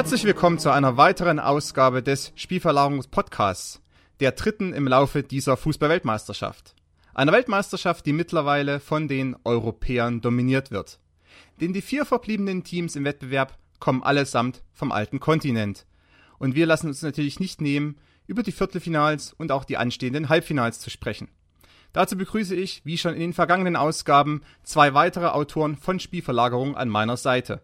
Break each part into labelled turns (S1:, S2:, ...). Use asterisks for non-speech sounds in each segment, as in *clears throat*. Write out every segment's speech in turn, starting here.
S1: Herzlich willkommen zu einer weiteren Ausgabe des Spielverlagerungspodcasts, der dritten im Laufe dieser Fußballweltmeisterschaft. Eine Weltmeisterschaft, die mittlerweile von den Europäern dominiert wird. Denn die vier verbliebenen Teams im Wettbewerb kommen allesamt vom alten Kontinent. Und wir lassen uns natürlich nicht nehmen, über die Viertelfinals und auch die anstehenden Halbfinals zu sprechen. Dazu begrüße ich, wie schon in den vergangenen Ausgaben, zwei weitere Autoren von Spielverlagerung an meiner Seite.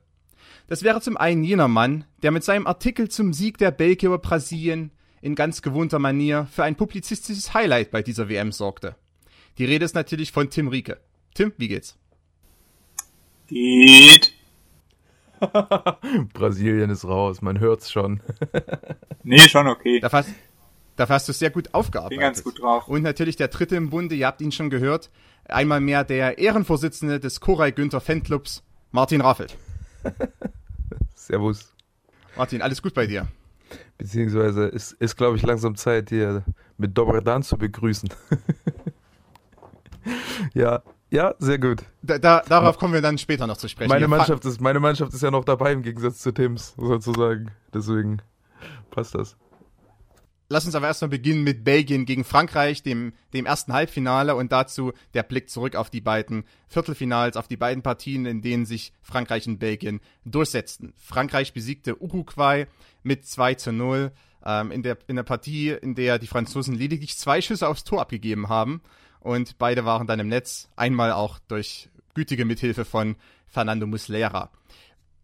S1: Das wäre zum einen jener Mann, der mit seinem Artikel zum Sieg der Belgier über Brasilien in ganz gewohnter Manier für ein publizistisches Highlight bei dieser WM sorgte. Die Rede ist natürlich von Tim Rieke. Tim, wie geht's?
S2: Geht. *laughs*
S3: Brasilien ist raus, man hört's schon. *laughs*
S2: nee, schon okay.
S1: Da hast, dafür hast du sehr gut aufgearbeitet.
S2: Bin ganz gut drauf.
S1: Und natürlich der dritte im Bunde, ihr habt ihn schon gehört, einmal mehr der Ehrenvorsitzende des Koray Günther Fanclubs, Martin Raffelt. *laughs*
S3: Servus.
S1: Martin, alles gut bei dir?
S3: Beziehungsweise ist, ist glaube ich, langsam Zeit, dir mit Dobredan zu begrüßen. *laughs* ja, ja, sehr gut.
S1: Da, da, darauf kommen wir dann später noch zu sprechen.
S3: Meine Mannschaft, ist, meine Mannschaft ist ja noch dabei im Gegensatz zu Tims, sozusagen. Deswegen passt das.
S1: Lass uns aber erstmal beginnen mit Belgien gegen Frankreich, dem, dem ersten Halbfinale und dazu der Blick zurück auf die beiden Viertelfinals, auf die beiden Partien, in denen sich Frankreich und Belgien durchsetzten. Frankreich besiegte Uruguay mit 2 zu 0 ähm, in, der, in der Partie, in der die Franzosen lediglich zwei Schüsse aufs Tor abgegeben haben und beide waren dann im Netz, einmal auch durch gütige Mithilfe von Fernando Muslera.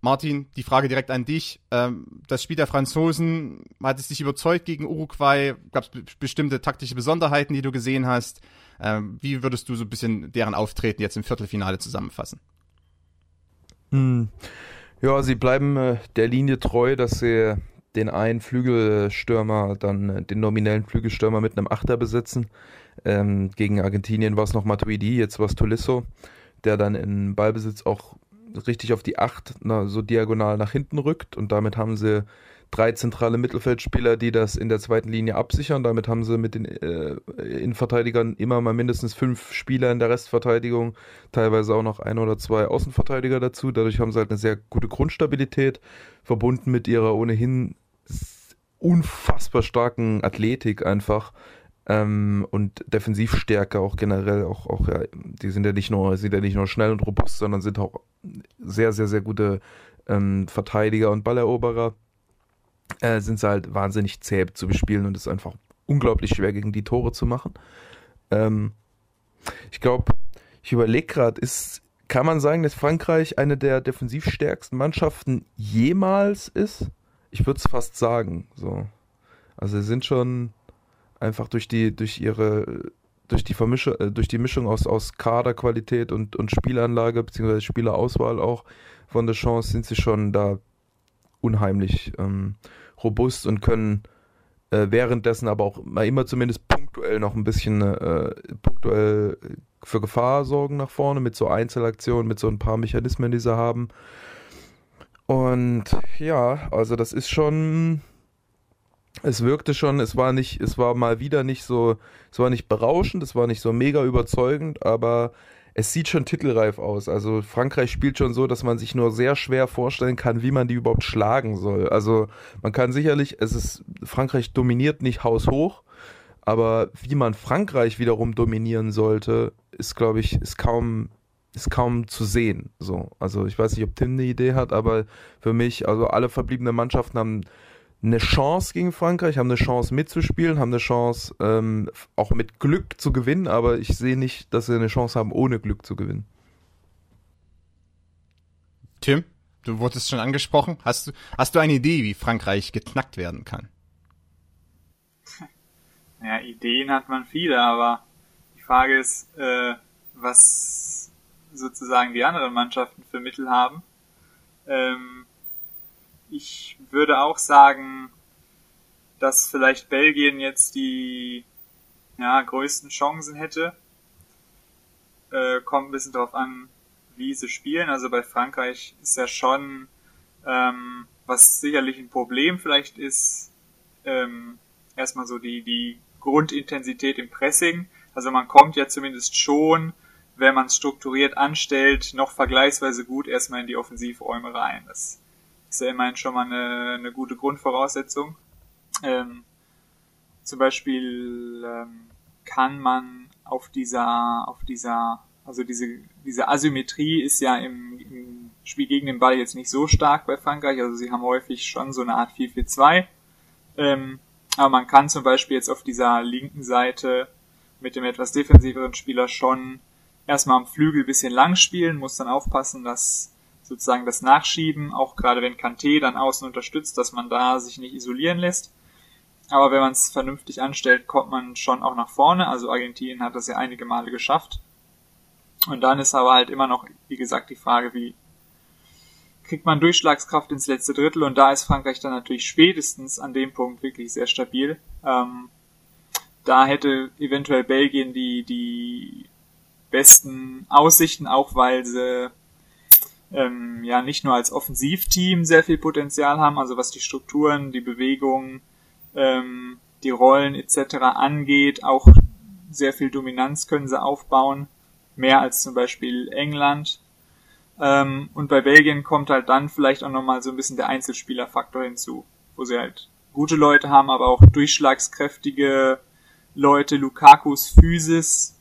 S1: Martin, die Frage direkt an dich. Ähm, das Spiel der Franzosen, hat es dich überzeugt gegen Uruguay? Gab es bestimmte taktische Besonderheiten, die du gesehen hast? Ähm, wie würdest du so ein bisschen deren Auftreten jetzt im Viertelfinale zusammenfassen?
S3: Hm. Ja, sie bleiben äh, der Linie treu, dass sie den einen Flügelstürmer, dann äh, den nominellen Flügelstürmer mit einem Achter besetzen. Ähm, gegen Argentinien war es noch Matuidi, jetzt war es Tolisso, der dann in Ballbesitz auch richtig auf die Acht na, so diagonal nach hinten rückt und damit haben sie drei zentrale Mittelfeldspieler, die das in der zweiten Linie absichern. Damit haben sie mit den äh, Innenverteidigern immer mal mindestens fünf Spieler in der Restverteidigung, teilweise auch noch ein oder zwei Außenverteidiger dazu. Dadurch haben sie halt eine sehr gute Grundstabilität, verbunden mit ihrer ohnehin unfassbar starken Athletik einfach. Ähm, und Defensivstärke auch generell, auch, auch ja, die sind ja nicht nur, sind ja nicht nur schnell und robust, sondern sind auch sehr, sehr, sehr gute ähm, Verteidiger und Balleroberer. Äh, sind sie halt wahnsinnig zäh zu bespielen und es ist einfach unglaublich schwer gegen die Tore zu machen. Ähm, ich glaube, ich überlege gerade, ist, kann man sagen, dass Frankreich eine der defensivstärksten Mannschaften jemals ist? Ich würde es fast sagen. So. Also sie sind schon einfach durch die, durch ihre, durch die Vermische, äh, durch die Mischung aus, aus Kaderqualität und, und Spielanlage, beziehungsweise Spielerauswahl auch von der Chance, sind sie schon da unheimlich ähm, robust und können äh, währenddessen aber auch mal immer zumindest punktuell noch ein bisschen äh, punktuell für Gefahr sorgen nach vorne mit so Einzelaktionen, mit so ein paar Mechanismen, die sie haben. Und ja, also das ist schon es wirkte schon, es war nicht, es war mal wieder nicht so, es war nicht berauschend, es war nicht so mega überzeugend, aber es sieht schon titelreif aus. Also Frankreich spielt schon so, dass man sich nur sehr schwer vorstellen kann, wie man die überhaupt schlagen soll. Also man kann sicherlich, es ist, Frankreich dominiert nicht haushoch, aber wie man Frankreich wiederum dominieren sollte, ist, glaube ich, ist kaum, ist kaum zu sehen. So, also ich weiß nicht, ob Tim eine Idee hat, aber für mich, also alle verbliebenen Mannschaften haben eine Chance gegen Frankreich, haben eine Chance mitzuspielen, haben eine Chance ähm, auch mit Glück zu gewinnen, aber ich sehe nicht, dass sie eine Chance haben, ohne Glück zu gewinnen.
S1: Tim, du wurdest schon angesprochen. Hast du, hast du eine Idee, wie Frankreich geknackt werden kann? *laughs*
S2: Ja, Ideen hat man viele, aber die Frage ist, äh, was sozusagen die anderen Mannschaften für Mittel haben. Ähm, ich würde auch sagen, dass vielleicht Belgien jetzt die ja, größten Chancen hätte. Äh, kommt ein bisschen drauf an, wie sie spielen. Also bei Frankreich ist ja schon, ähm, was sicherlich ein Problem vielleicht ist, ähm, erstmal so die, die Grundintensität im Pressing. Also man kommt ja zumindest schon, wenn man es strukturiert anstellt, noch vergleichsweise gut erstmal in die Offensivräume rein. Das Ist ja immerhin schon mal eine, eine gute Grundvoraussetzung. Ähm, zum Beispiel ähm, kann man auf dieser, auf dieser, also diese, diese Asymmetrie ist ja im, im Spiel gegen den Ball jetzt nicht so stark bei Frankreich. Also sie haben häufig schon so eine Art 4-4-2. Ähm, aber man kann zum Beispiel jetzt auf dieser linken Seite mit dem etwas defensiveren Spieler schon erstmal am Flügel bisschen lang spielen, muss dann aufpassen, dass sozusagen das Nachschieben, auch gerade wenn Kanté dann außen unterstützt, dass man da sich nicht isolieren lässt. Aber wenn man es vernünftig anstellt, kommt man schon auch nach vorne. Also Argentinien hat das ja einige Male geschafft. Und dann ist aber halt immer noch, wie gesagt, die Frage, wie kriegt man Durchschlagskraft ins letzte Drittel und da ist Frankreich dann natürlich spätestens an dem Punkt wirklich sehr stabil. Ähm, da hätte eventuell Belgien die, die besten Aussichten, auch weil sie ähm, ja nicht nur als Offensivteam sehr viel Potenzial haben, also was die Strukturen, die Bewegungen, ähm, die Rollen etc. angeht, auch sehr viel Dominanz können sie aufbauen, mehr als zum Beispiel England. Ähm, und bei Belgien kommt halt dann vielleicht auch nochmal so ein bisschen der Einzelspielerfaktor hinzu, wo sie halt gute Leute haben, aber auch durchschlagskräftige Leute. Lukakus Physis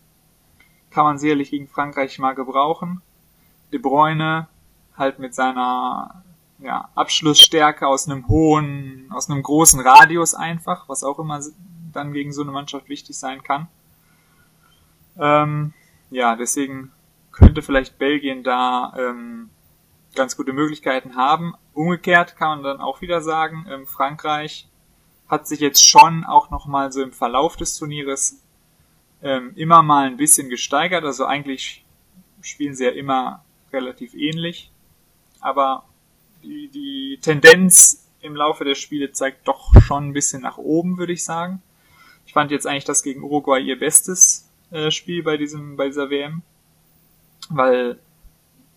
S2: kann man sicherlich gegen Frankreich mal gebrauchen. De Bruyne halt mit seiner ja, Abschlussstärke aus einem hohen, aus einem großen Radius einfach, was auch immer dann gegen so eine Mannschaft wichtig sein kann. Ähm, ja, deswegen könnte vielleicht Belgien da ähm, ganz gute Möglichkeiten haben. Umgekehrt kann man dann auch wieder sagen, ähm, Frankreich hat sich jetzt schon auch nochmal so im Verlauf des Turnieres ähm, immer mal ein bisschen gesteigert. Also eigentlich spielen sie ja immer relativ ähnlich. Aber die, die Tendenz im Laufe der Spiele zeigt doch schon ein bisschen nach oben, würde ich sagen. Ich fand jetzt eigentlich das gegen Uruguay ihr bestes äh, Spiel bei diesem, bei dieser WM weil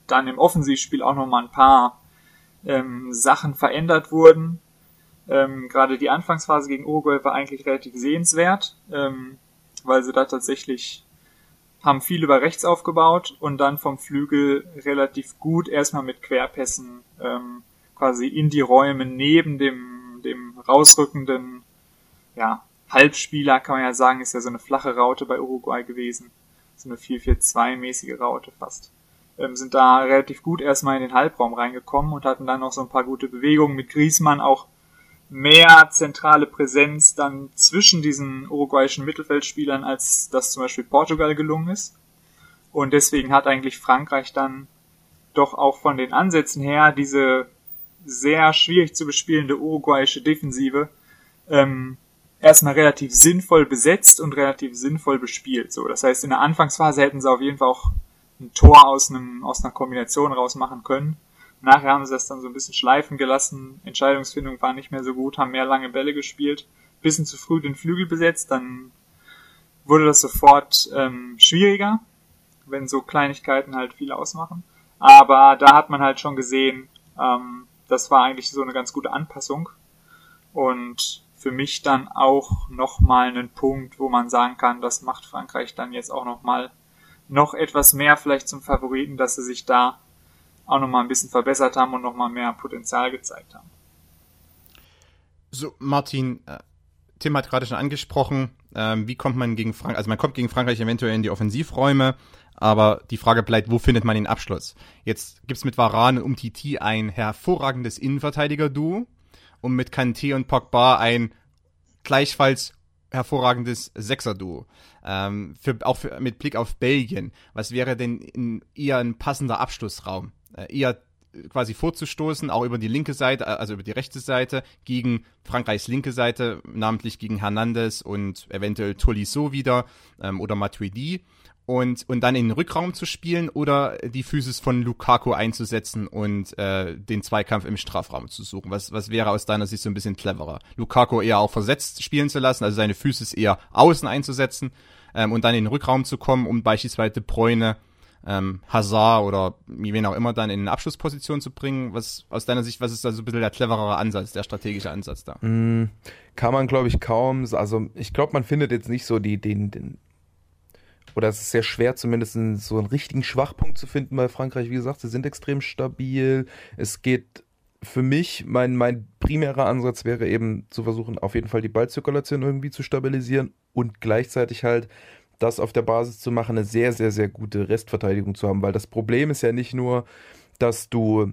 S2: dann im Offensivspiel auch nochmal ein paar ähm, Sachen verändert wurden. Ähm, Gerade die Anfangsphase gegen Uruguay war eigentlich relativ sehenswert, ähm, weil sie da tatsächlich haben viel über rechts aufgebaut und dann vom Flügel relativ gut erstmal mit Querpässen ähm, quasi in die Räume neben dem, dem rausrückenden ja, Halbspieler, kann man ja sagen, ist ja so eine flache Raute bei Uruguay gewesen so eine 4-4-2-mäßige Raute fast. Ähm, sind da relativ gut erstmal in den Halbraum reingekommen und hatten dann noch so ein paar gute Bewegungen mit Griesmann auch mehr zentrale Präsenz dann zwischen diesen uruguayischen Mittelfeldspielern, als das zum Beispiel Portugal gelungen ist. Und deswegen hat eigentlich Frankreich dann doch auch von den Ansätzen her diese sehr schwierig zu bespielende uruguayische Defensive ähm, erstmal relativ sinnvoll besetzt und relativ sinnvoll bespielt. So, das heißt, in der Anfangsphase hätten sie auf jeden Fall auch ein Tor aus einem aus einer Kombination rausmachen können. Nachher haben sie das dann so ein bisschen schleifen gelassen. Entscheidungsfindung war nicht mehr so gut, haben mehr lange Bälle gespielt, bisschen zu früh den Flügel besetzt, dann wurde das sofort ähm, schwieriger, wenn so Kleinigkeiten halt viel ausmachen. Aber da hat man halt schon gesehen, ähm, das war eigentlich so eine ganz gute Anpassung. Und für mich dann auch nochmal einen Punkt, wo man sagen kann, das macht Frankreich dann jetzt auch nochmal noch etwas mehr vielleicht zum Favoriten, dass sie sich da auch nochmal ein bisschen verbessert haben und nochmal mehr Potenzial gezeigt haben.
S1: So, Martin, äh, Tim hat gerade schon angesprochen, ähm, wie kommt man gegen Frankreich, also man kommt gegen Frankreich eventuell in die Offensivräume, aber die Frage bleibt, wo findet man den Abschluss? Jetzt gibt's mit Varane und Umtiti ein hervorragendes Innenverteidiger-Duo, und mit Kanté und Pogba ein gleichfalls hervorragendes Sechser-Duo. Ähm, auch für, mit Blick auf Belgien. Was wäre denn in, eher ein passender Abschlussraum? Äh, eher quasi vorzustoßen, auch über die linke Seite, also über die rechte Seite, gegen Frankreichs linke Seite, namentlich gegen Hernandez und eventuell Tolisso wieder ähm, oder Matuidi und, und dann in den Rückraum zu spielen oder die Physis von Lukaku einzusetzen und äh, den Zweikampf im Strafraum zu suchen? Was, was wäre aus deiner Sicht so ein bisschen cleverer? Lukaku eher auch versetzt spielen zu lassen, also seine Physis eher außen einzusetzen ähm, und dann in den Rückraum zu kommen, um beispielsweise Bräune, ähm, Hazard oder wen auch immer dann in eine Abschlussposition zu bringen. Was aus deiner Sicht, was ist da so ein bisschen der cleverere Ansatz, der strategische Ansatz da?
S3: Mm, kann man, glaube ich, kaum. Also ich glaube, man findet jetzt nicht so die, den, den oder es ist sehr schwer, zumindest so einen richtigen Schwachpunkt zu finden bei Frankreich. Wie gesagt, sie sind extrem stabil. Es geht für mich, mein, mein primärer Ansatz wäre eben zu versuchen, auf jeden Fall die Ballzirkulation irgendwie zu stabilisieren und gleichzeitig halt das auf der Basis zu machen, eine sehr, sehr, sehr gute Restverteidigung zu haben. Weil das Problem ist ja nicht nur, dass du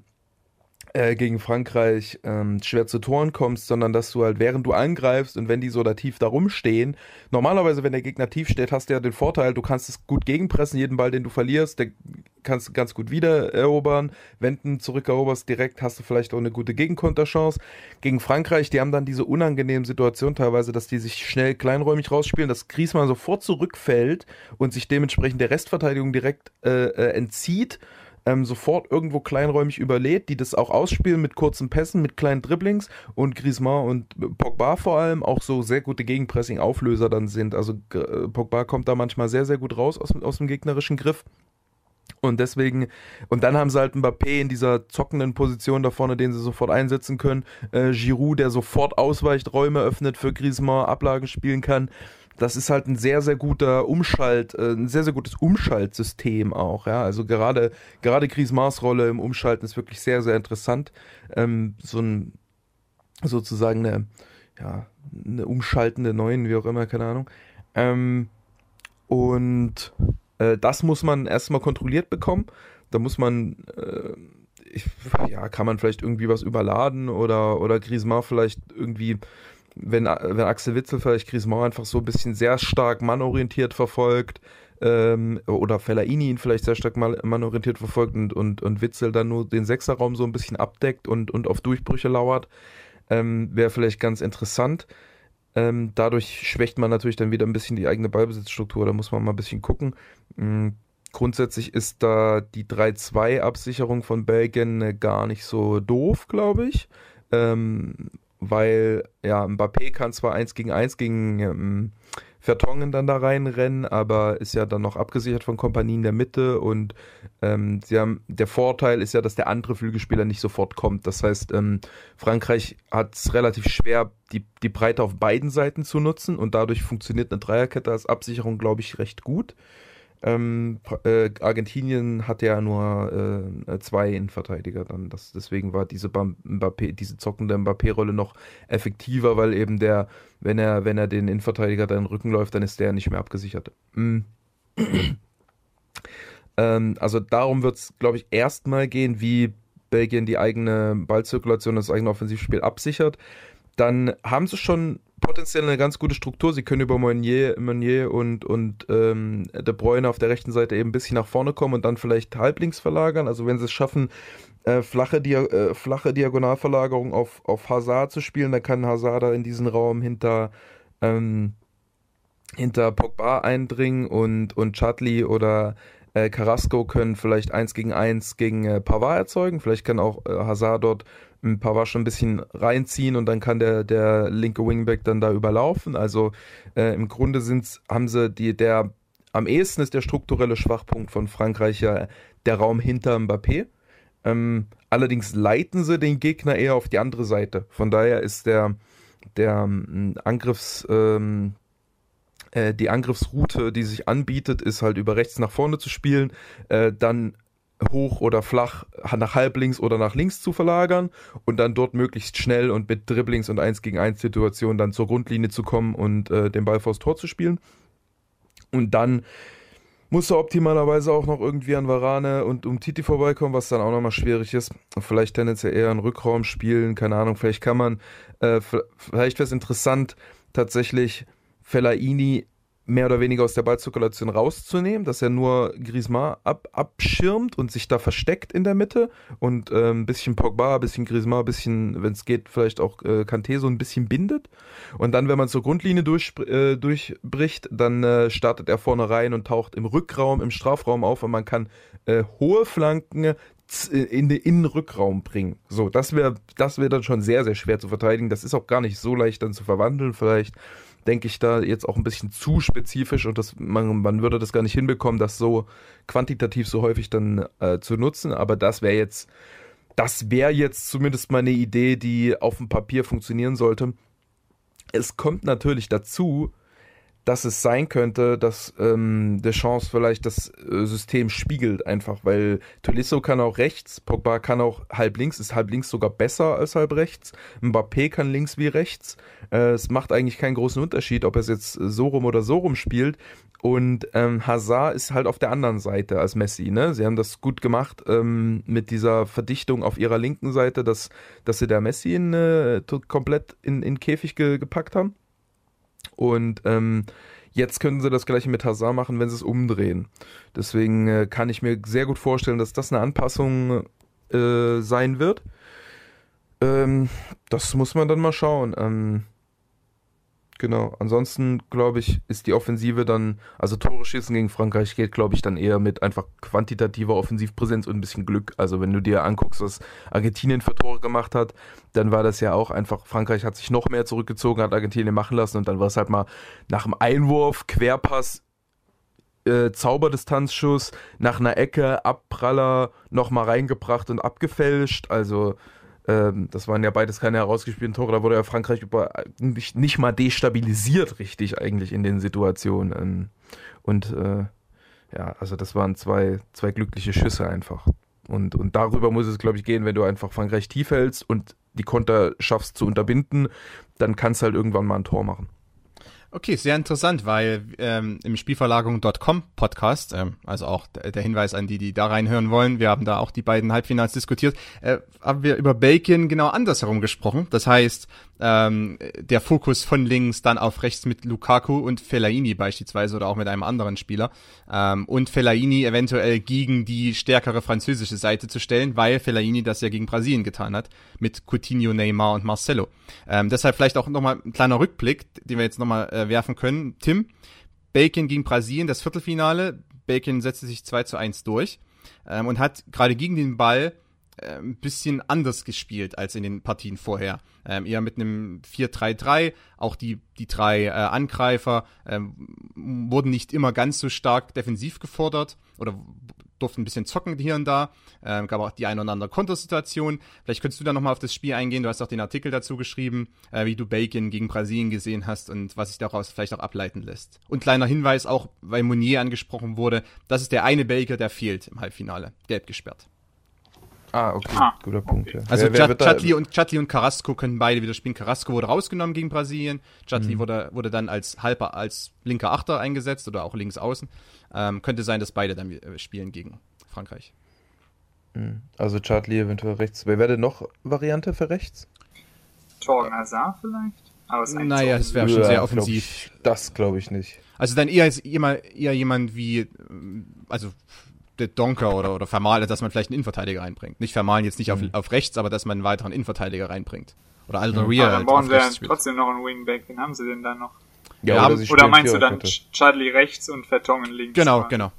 S3: äh, gegen Frankreich ähm, schwer zu Toren kommst, sondern dass du halt während du angreifst und wenn die so da tief da rumstehen, normalerweise, wenn der Gegner tief steht, hast du ja den Vorteil, du kannst es gut gegenpressen, jeden Ball, den du verlierst, der kannst du ganz gut wieder erobern. Wenn du zurückeroberst direkt, hast du vielleicht auch eine gute Gegenkonterchance. Gegen Frankreich, die haben dann diese unangenehmen Situationen teilweise, dass die sich schnell kleinräumig rausspielen, dass Griezmann sofort zurückfällt und sich dementsprechend der Restverteidigung direkt äh, äh, entzieht ähm, sofort irgendwo kleinräumig überlädt, die das auch ausspielen mit kurzen Pässen, mit kleinen Dribblings und Griezmann und Pogba vor allem auch so sehr gute Gegenpressing-Auflöser dann sind. Also äh, Pogba kommt da manchmal sehr, sehr gut raus aus, aus dem gegnerischen Griff. Und deswegen, und dann haben sie halt Mbappé in dieser zockenden Position da vorne, den sie sofort einsetzen können. Äh, Giroud, der sofort ausweicht, Räume öffnet für Griezmann, Ablagen spielen kann das ist halt ein sehr, sehr guter Umschalt, äh, ein sehr, sehr gutes Umschaltsystem auch, ja. Also gerade, gerade Griezmanns Rolle im Umschalten ist wirklich sehr, sehr interessant. Ähm, so ein, sozusagen eine, ja, eine umschaltende Neuen, wie auch immer, keine Ahnung. Ähm, und äh, das muss man erstmal kontrolliert bekommen. Da muss man, äh, ich, ja, kann man vielleicht irgendwie was überladen oder, oder Griezmann vielleicht irgendwie wenn, wenn Axel Witzel vielleicht Griezmann einfach so ein bisschen sehr stark mannorientiert verfolgt, ähm, oder Fellaini ihn vielleicht sehr stark mannorientiert verfolgt und, und, und Witzel dann nur den Sechserraum so ein bisschen abdeckt und, und auf Durchbrüche lauert, ähm, wäre vielleicht ganz interessant. Ähm, dadurch schwächt man natürlich dann wieder ein bisschen die eigene Ballbesitzstruktur, da muss man mal ein bisschen gucken. Mhm. Grundsätzlich ist da die 3-2-Absicherung von Belgien äh, gar nicht so doof, glaube ich. Ähm, weil ja, Mbappé kann zwar 1 gegen 1 gegen ähm, Vertongen dann da reinrennen, aber ist ja dann noch abgesichert von Kompanie in der Mitte und ähm, sie haben, der Vorteil ist ja, dass der andere Flügelspieler nicht sofort kommt. Das heißt, ähm, Frankreich hat es relativ schwer, die, die Breite auf beiden Seiten zu nutzen und dadurch funktioniert eine Dreierkette als Absicherung, glaube ich, recht gut. Ähm, äh, Argentinien hatte ja nur äh, zwei Innenverteidiger dann. Das, deswegen war diese Mbappé, diese zockende Mbappé-Rolle noch effektiver, weil eben der, wenn er, wenn er den Innenverteidiger dann in den Rücken läuft, dann ist der nicht mehr abgesichert. Mhm. *clears throat* ähm, also darum wird es, glaube ich, erstmal gehen, wie Belgien die eigene Ballzirkulation, das eigene Offensivspiel absichert. Dann haben sie schon potenziell eine ganz gute Struktur. Sie können über Meunier, Meunier und, und ähm, De Bruyne auf der rechten Seite eben ein bisschen nach vorne kommen und dann vielleicht halblinks verlagern. Also wenn sie es schaffen, äh, flache, Dia äh, flache Diagonalverlagerung auf, auf Hazard zu spielen, dann kann Hazard da in diesen Raum hinter, ähm, hinter Pogba eindringen und, und Chadli oder äh, Carrasco können vielleicht eins gegen eins gegen äh, Pavard erzeugen. Vielleicht kann auch äh, Hazard dort ein paar schon ein bisschen reinziehen und dann kann der, der linke Wingback dann da überlaufen. Also äh, im Grunde sind's, haben sie die, der am ehesten ist der strukturelle Schwachpunkt von Frankreich ja der Raum hinter Mbappé. Ähm, allerdings leiten sie den Gegner eher auf die andere Seite. Von daher ist der, der ähm, Angriffs, ähm, äh, die Angriffsroute, die sich anbietet, ist halt über rechts nach vorne zu spielen, äh, dann hoch oder flach nach halb links oder nach links zu verlagern und dann dort möglichst schnell und mit Dribblings und 1 gegen 1 Situationen dann zur Grundlinie zu kommen und äh, den Ball vors Tor zu spielen. Und dann muss er optimalerweise auch noch irgendwie an Varane und um Titi vorbeikommen, was dann auch nochmal schwierig ist. Vielleicht tendenziell eher einen Rückraum spielen, keine Ahnung, vielleicht kann man, äh, vielleicht wäre es interessant, tatsächlich Fellaini mehr oder weniger aus der Ballzirkulation rauszunehmen, dass er nur Griezmann ab, abschirmt und sich da versteckt in der Mitte und äh, ein bisschen Pogba, ein bisschen Griezmann, ein bisschen, wenn es geht, vielleicht auch äh, Kanté so ein bisschen bindet. Und dann, wenn man zur Grundlinie durch, äh, durchbricht, dann äh, startet er vorne rein und taucht im Rückraum, im Strafraum auf und man kann äh, hohe Flanken äh, in den Innenrückraum bringen. So, das wäre das wäre dann schon sehr, sehr schwer zu verteidigen. Das ist auch gar nicht so leicht dann zu verwandeln, vielleicht denke ich, da jetzt auch ein bisschen zu spezifisch und das, man, man würde das gar nicht hinbekommen, das so quantitativ so häufig dann äh, zu nutzen. Aber das wäre jetzt, das wäre jetzt zumindest mal eine Idee, die auf dem Papier funktionieren sollte. Es kommt natürlich dazu, dass es sein könnte, dass ähm, Chance vielleicht das äh, System spiegelt einfach, weil Tolisso kann auch rechts, Pogba kann auch halb links, ist halb links sogar besser als halb rechts, Mbappé kann links wie rechts. Äh, es macht eigentlich keinen großen Unterschied, ob er es jetzt so rum oder so rum spielt. Und ähm, Hazard ist halt auf der anderen Seite als Messi. Ne? Sie haben das gut gemacht ähm, mit dieser Verdichtung auf ihrer linken Seite, dass, dass sie der Messi in, äh, komplett in, in Käfig ge gepackt haben. Und ähm, jetzt können sie das gleiche mit Hazard machen, wenn sie es umdrehen. Deswegen äh, kann ich mir sehr gut vorstellen, dass das eine Anpassung äh, sein wird. Ähm, das muss man dann mal schauen. Ähm, Genau. Ansonsten, glaube ich, ist die Offensive dann, also Tore schießen gegen Frankreich geht, glaube ich, dann eher mit einfach quantitativer Offensivpräsenz und ein bisschen Glück. Also wenn du dir anguckst, was Argentinien für Tore gemacht hat, dann war das ja auch einfach, Frankreich hat sich noch mehr zurückgezogen, hat Argentinien machen lassen und dann war es halt mal nach dem Einwurf, Querpass, äh, Zauberdistanzschuss, nach einer Ecke, Abpraller, nochmal reingebracht und abgefälscht. Also ähm, das waren ja beides keine herausgespielten Tore. Da wurde ja Frankreich über, nicht, nicht mal destabilisiert, richtig, eigentlich in den Situationen. Ähm, und äh, ja, also das waren zwei, zwei glückliche Schüsse einfach. Und, und darüber muss es, glaube ich, gehen, wenn du einfach Frankreich tief hältst und die Konter schaffst zu unterbinden, dann kannst du halt irgendwann mal ein Tor machen.
S1: Okay, sehr interessant, weil ähm, im Spielverlagerung.com Podcast, ähm, also auch der Hinweis an die, die da reinhören wollen, wir haben da auch die beiden Halbfinals diskutiert, äh, haben wir über Bacon genau andersherum gesprochen. Das heißt, ähm, der Fokus von links dann auf rechts mit Lukaku und Fellaini beispielsweise oder auch mit einem anderen Spieler ähm, und Fellaini eventuell gegen die stärkere französische Seite zu stellen, weil Fellaini das ja gegen Brasilien getan hat mit Coutinho, Neymar und Marcelo. Ähm, deshalb vielleicht auch nochmal ein kleiner Rückblick, den wir jetzt nochmal äh, werfen können. Tim, Bacon gegen Brasilien, das Viertelfinale. Bacon setzte sich 2 zu 1 durch ähm, und hat gerade gegen den Ball ein bisschen anders gespielt als in den Partien vorher. Ähm, eher mit einem 4-3-3. Auch die, die drei äh, Angreifer ähm, wurden nicht immer ganz so stark defensiv gefordert oder durften ein bisschen zocken hier und da. Ähm, gab auch die ein oder andere Kontersituation. Vielleicht könntest du da nochmal auf das Spiel eingehen. Du hast auch den Artikel dazu geschrieben, äh, wie du Bacon gegen Brasilien gesehen hast und was sich daraus vielleicht auch ableiten lässt. Und kleiner Hinweis auch, weil Monier angesprochen wurde, das ist der eine Baker, der fehlt im Halbfinale. Gelb gesperrt.
S3: Ah, okay. Ah, Guter Punkt,
S1: okay. ja. Also wer, wer Chatli und, Chatli und Carrasco können beide wieder spielen. Carrasco wurde rausgenommen gegen Brasilien. Chatli mhm. wurde, wurde dann als halber, als linker Achter eingesetzt oder auch links außen. Ähm, könnte sein, dass beide dann äh, spielen gegen Frankreich.
S3: Mhm. Also Chatli eventuell rechts. Wer wäre denn noch Variante für rechts?
S2: Torgen Hazard vielleicht?
S1: Aber naja, das wäre schon sehr offensiv.
S3: Glaub ich, das glaube ich nicht.
S1: Also dann eher, eher jemand wie, also Donker oder, oder Vermalen, dass man vielleicht einen Innenverteidiger reinbringt. Nicht Vermalen jetzt nicht auf, mhm. auf rechts, aber dass man einen weiteren Innenverteidiger reinbringt. Oder Aldo
S2: Ria. Ja, dann brauchen sie ja trotzdem noch einen Wingback. Wen haben sie denn da noch? Ja, oder, oder meinst du dann Chadley rechts und Vertongen links?
S1: Genau, oder? genau.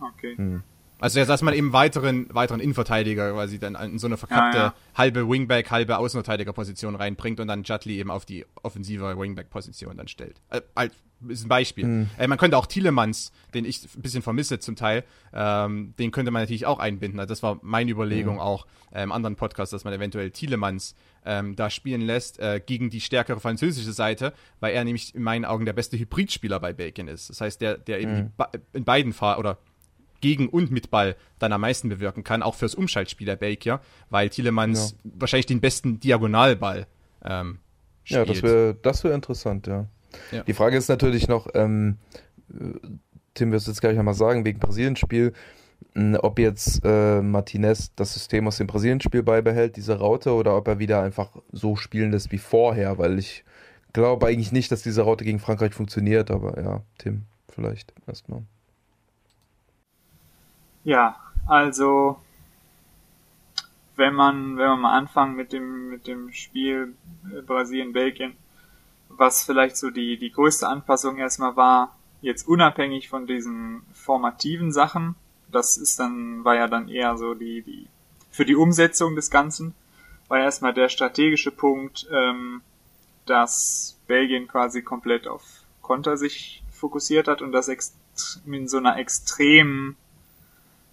S1: Okay. Mhm. Also dass man eben weiteren, weiteren Innenverteidiger quasi dann in so eine verkappte ja, ja. halbe Wingback, halbe Außenverteidigerposition reinbringt und dann Jutley eben auf die offensive Wingback-Position dann stellt. Äh, ist ein Beispiel. Mhm. Äh, man könnte auch Tielemans, den ich ein bisschen vermisse zum Teil, ähm, den könnte man natürlich auch einbinden. Also das war meine Überlegung mhm. auch äh, im anderen Podcast, dass man eventuell Tielemans ähm, da spielen lässt äh, gegen die stärkere französische Seite, weil er nämlich in meinen Augen der beste Hybridspieler bei Bacon ist. Das heißt, der, der eben mhm. in beiden Fahrten oder gegen und mit Ball dann am meisten bewirken kann, auch fürs Umschaltspiel der Baker, weil Tielemans ja. wahrscheinlich den besten Diagonalball ähm,
S3: spielt. Ja, das wäre das wär interessant, ja. Ja. Die Frage ist natürlich noch, ähm, Tim wirst jetzt gleich nochmal sagen, wegen Brasilien-Spiel, ob jetzt äh, Martinez das System aus dem Brasilien-Spiel beibehält, diese Raute, oder ob er wieder einfach so spielen lässt wie vorher, weil ich glaube eigentlich nicht, dass diese Raute gegen Frankreich funktioniert, aber ja, Tim, vielleicht erstmal.
S2: Ja, also wenn man, wenn man mal anfangen mit dem, mit dem Spiel äh, Brasilien-Belgien, was vielleicht so die, die größte Anpassung erstmal war, jetzt unabhängig von diesen formativen Sachen, das ist dann, war ja dann eher so die, die, für die Umsetzung des Ganzen, war erstmal der strategische Punkt, ähm, dass Belgien quasi komplett auf Konter sich fokussiert hat und das in so einer extremen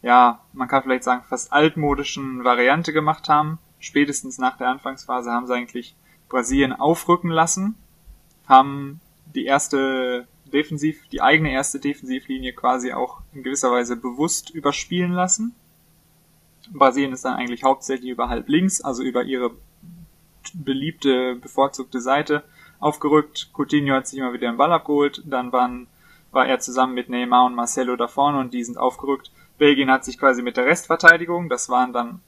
S2: ja, man kann vielleicht sagen, fast altmodischen Variante gemacht haben. Spätestens nach der Anfangsphase haben sie eigentlich Brasilien aufrücken lassen, haben die erste defensiv, die eigene erste Defensivlinie quasi auch in gewisser Weise bewusst überspielen lassen. Brasilien ist dann eigentlich hauptsächlich über halb links, also über ihre beliebte, bevorzugte Seite aufgerückt. Coutinho hat sich immer wieder den Ball abgeholt, dann waren, war er zusammen mit Neymar und Marcelo da vorne und die sind aufgerückt. Belgien hat sich quasi mit der Restverteidigung, das waren dann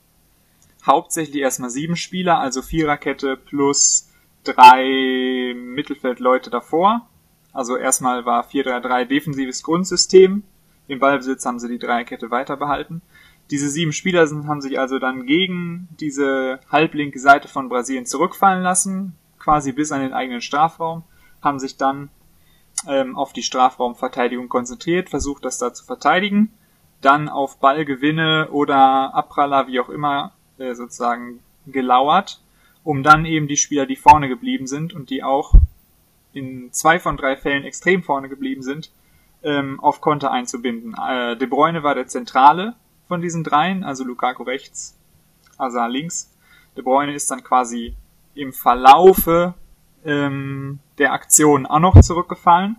S2: hauptsächlich erstmal sieben Spieler, also Viererkette plus drei Mittelfeldleute davor. Also erstmal war 4-3-3 defensives Grundsystem. Im Ballbesitz haben sie die Dreierkette weiter behalten. Diese sieben Spieler sind, haben sich also dann gegen diese halblinke Seite von Brasilien zurückfallen lassen, quasi bis an den eigenen Strafraum, haben sich dann ähm, auf die Strafraumverteidigung konzentriert, versucht das da zu verteidigen, dann auf Ballgewinne oder Abpraller, wie auch immer, äh, sozusagen gelauert, um dann eben die Spieler, die vorne geblieben sind und die auch in zwei von drei Fällen extrem vorne geblieben sind, ähm, auf Konter einzubinden. Äh, De Bruyne war der Zentrale von diesen dreien, also Lukaku rechts, Hazard links. De Bruyne ist dann quasi im Verlaufe ähm, der Aktion auch noch zurückgefallen.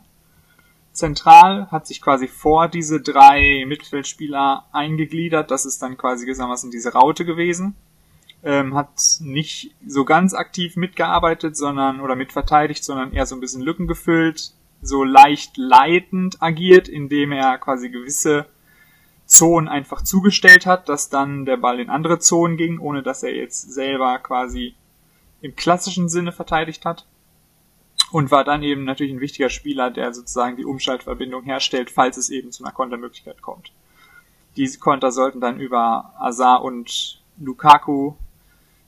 S2: Zentral hat sich quasi vor diese drei Mittelfeldspieler eingegliedert. Das ist dann quasi gewissermaßen diese Raute gewesen. Ähm, hat nicht so ganz aktiv mitgearbeitet, sondern oder mitverteidigt, sondern eher so ein bisschen Lücken gefüllt, so leicht leitend agiert, indem er quasi gewisse Zonen einfach zugestellt hat, dass dann der Ball in andere Zonen ging, ohne dass er jetzt selber quasi im klassischen Sinne verteidigt hat. Und war dann eben natürlich ein wichtiger Spieler, der sozusagen die Umschaltverbindung herstellt, falls es eben zu einer Kontermöglichkeit kommt. Diese Konter sollten dann über Azar und Lukaku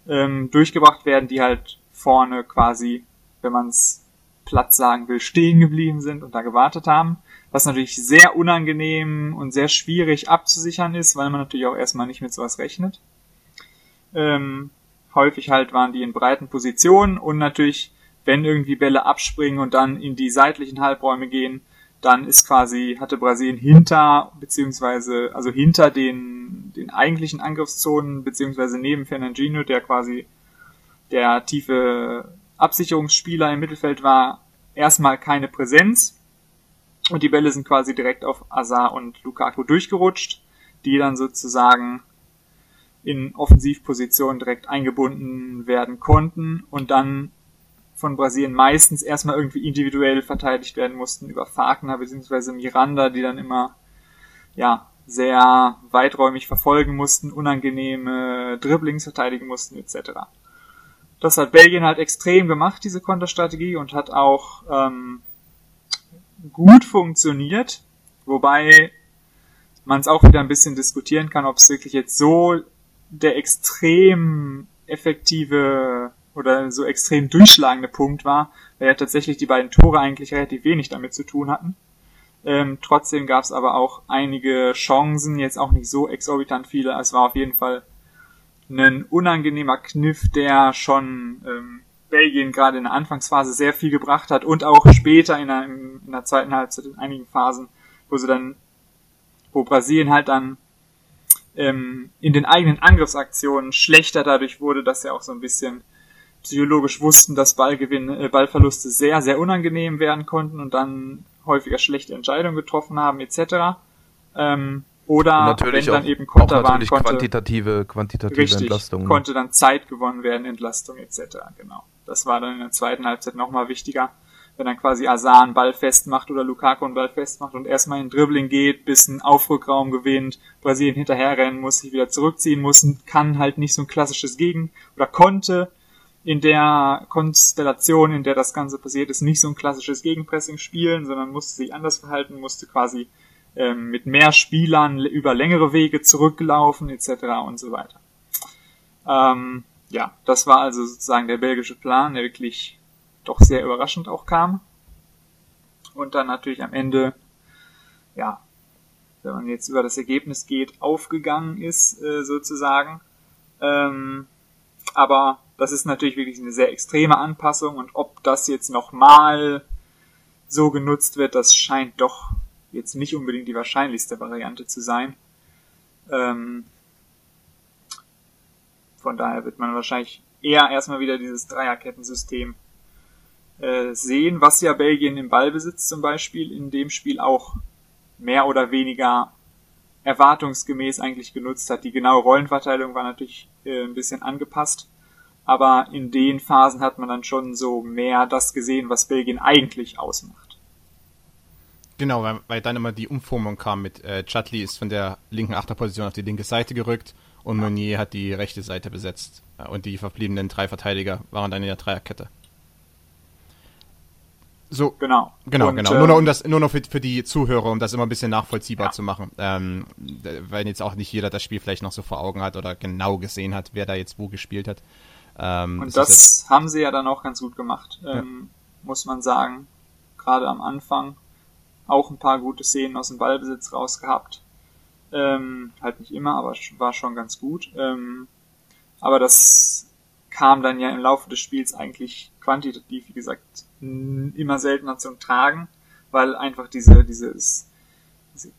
S2: ähm, durchgebracht werden, die halt vorne quasi, wenn man es platt sagen will, stehen geblieben sind und da gewartet haben was natürlich sehr unangenehm und sehr schwierig abzusichern ist, weil man natürlich auch erstmal nicht mit sowas rechnet. Ähm, häufig halt waren die in breiten Positionen und natürlich, wenn irgendwie Bälle abspringen und dann in die seitlichen Halbräume gehen, dann ist quasi, hatte Brasilien hinter, beziehungsweise, also hinter den, den eigentlichen Angriffszonen, beziehungsweise neben Fernandinho, der quasi der tiefe Absicherungsspieler im Mittelfeld war, erstmal keine Präsenz. Und die Bälle sind quasi direkt auf Azar und Lukaku durchgerutscht, die dann sozusagen in Offensivpositionen direkt eingebunden werden konnten. Und dann von Brasilien meistens erstmal irgendwie individuell verteidigt werden mussten über Fagner bzw. Miranda, die dann immer ja sehr weiträumig verfolgen mussten, unangenehme Dribblings verteidigen mussten etc. Das hat Belgien halt extrem gemacht, diese Konterstrategie, und hat auch ähm, gut funktioniert, wobei man es auch wieder ein bisschen diskutieren kann, ob es wirklich jetzt so der extrem effektive oder so extrem durchschlagende Punkt war, weil ja tatsächlich die beiden Tore eigentlich relativ wenig damit zu tun hatten. Ähm, trotzdem gab es aber auch einige Chancen, jetzt auch nicht so exorbitant viele. Es war auf jeden Fall ein unangenehmer Kniff, der schon ähm, Belgien gerade in der Anfangsphase sehr viel gebracht hat und auch später in der, in der zweiten Halbzeit in einigen Phasen, wo sie dann, wo Brasilien halt dann ähm, in den eigenen Angriffsaktionen schlechter dadurch wurde, dass sie auch so ein bisschen psychologisch wussten, dass Ballgewinne, äh, Ballverluste sehr, sehr unangenehm werden konnten und dann häufiger schlechte Entscheidungen getroffen haben, etc. Ähm, oder
S3: natürlich
S2: wenn dann
S3: auch,
S2: eben Konter
S3: auch
S2: waren, konnte,
S3: quantitative, quantitative
S2: richtig,
S3: Entlastung.
S2: konnte dann Zeit gewonnen werden, Entlastung etc. Genau. Das war dann in der zweiten Halbzeit nochmal wichtiger, wenn dann quasi Azar einen Ball festmacht oder Lukaku einen Ball festmacht und erstmal in Dribbling geht, bis ein Aufrückraum gewinnt, Brasilien hinterherrennen muss, sich wieder zurückziehen muss, kann halt nicht so ein klassisches Gegen oder konnte in der Konstellation, in der das Ganze passiert ist, nicht so ein klassisches Gegenpressing spielen, sondern musste sich anders verhalten, musste quasi ähm, mit mehr Spielern über längere Wege zurücklaufen etc. und so weiter. Ähm, ja, das war also sozusagen der belgische Plan, der wirklich doch sehr überraschend auch kam. Und dann natürlich am Ende, ja, wenn man jetzt über das Ergebnis geht, aufgegangen ist, äh, sozusagen. Ähm, aber das ist natürlich wirklich eine sehr extreme Anpassung und ob das jetzt nochmal so genutzt wird, das scheint doch jetzt nicht unbedingt die wahrscheinlichste Variante zu sein. Ähm, von daher wird man wahrscheinlich eher erstmal wieder dieses Dreierkettensystem äh, sehen, was ja Belgien im Ballbesitz zum Beispiel in dem Spiel auch mehr oder weniger erwartungsgemäß eigentlich genutzt hat. Die genaue Rollenverteilung war natürlich äh, ein bisschen angepasst, aber in den Phasen hat man dann schon so mehr das gesehen, was Belgien eigentlich ausmacht.
S1: Genau, weil, weil dann immer die Umformung kam mit äh, Chutli ist von der linken Achterposition auf die linke Seite gerückt und Meunier hat die rechte Seite besetzt. Und die verbliebenen drei Verteidiger waren dann in der Dreierkette. So, genau. Genau, und, genau. nur noch, um ähm, das, nur noch für, für die Zuhörer, um das immer ein bisschen nachvollziehbar ja. zu machen. Ähm, weil jetzt auch nicht jeder das Spiel vielleicht noch so vor Augen hat oder genau gesehen hat, wer da jetzt wo gespielt hat.
S2: Ähm, und das, das haben sie ja dann auch ganz gut gemacht, ähm, ja. muss man sagen. Gerade am Anfang auch ein paar gute Szenen aus dem Ballbesitz rausgehabt. Ähm, halt nicht immer, aber war schon ganz gut. Ähm, aber das kam dann ja im Laufe des Spiels eigentlich quantitativ, wie gesagt, immer seltener zum Tragen, weil einfach diese, dieses, diese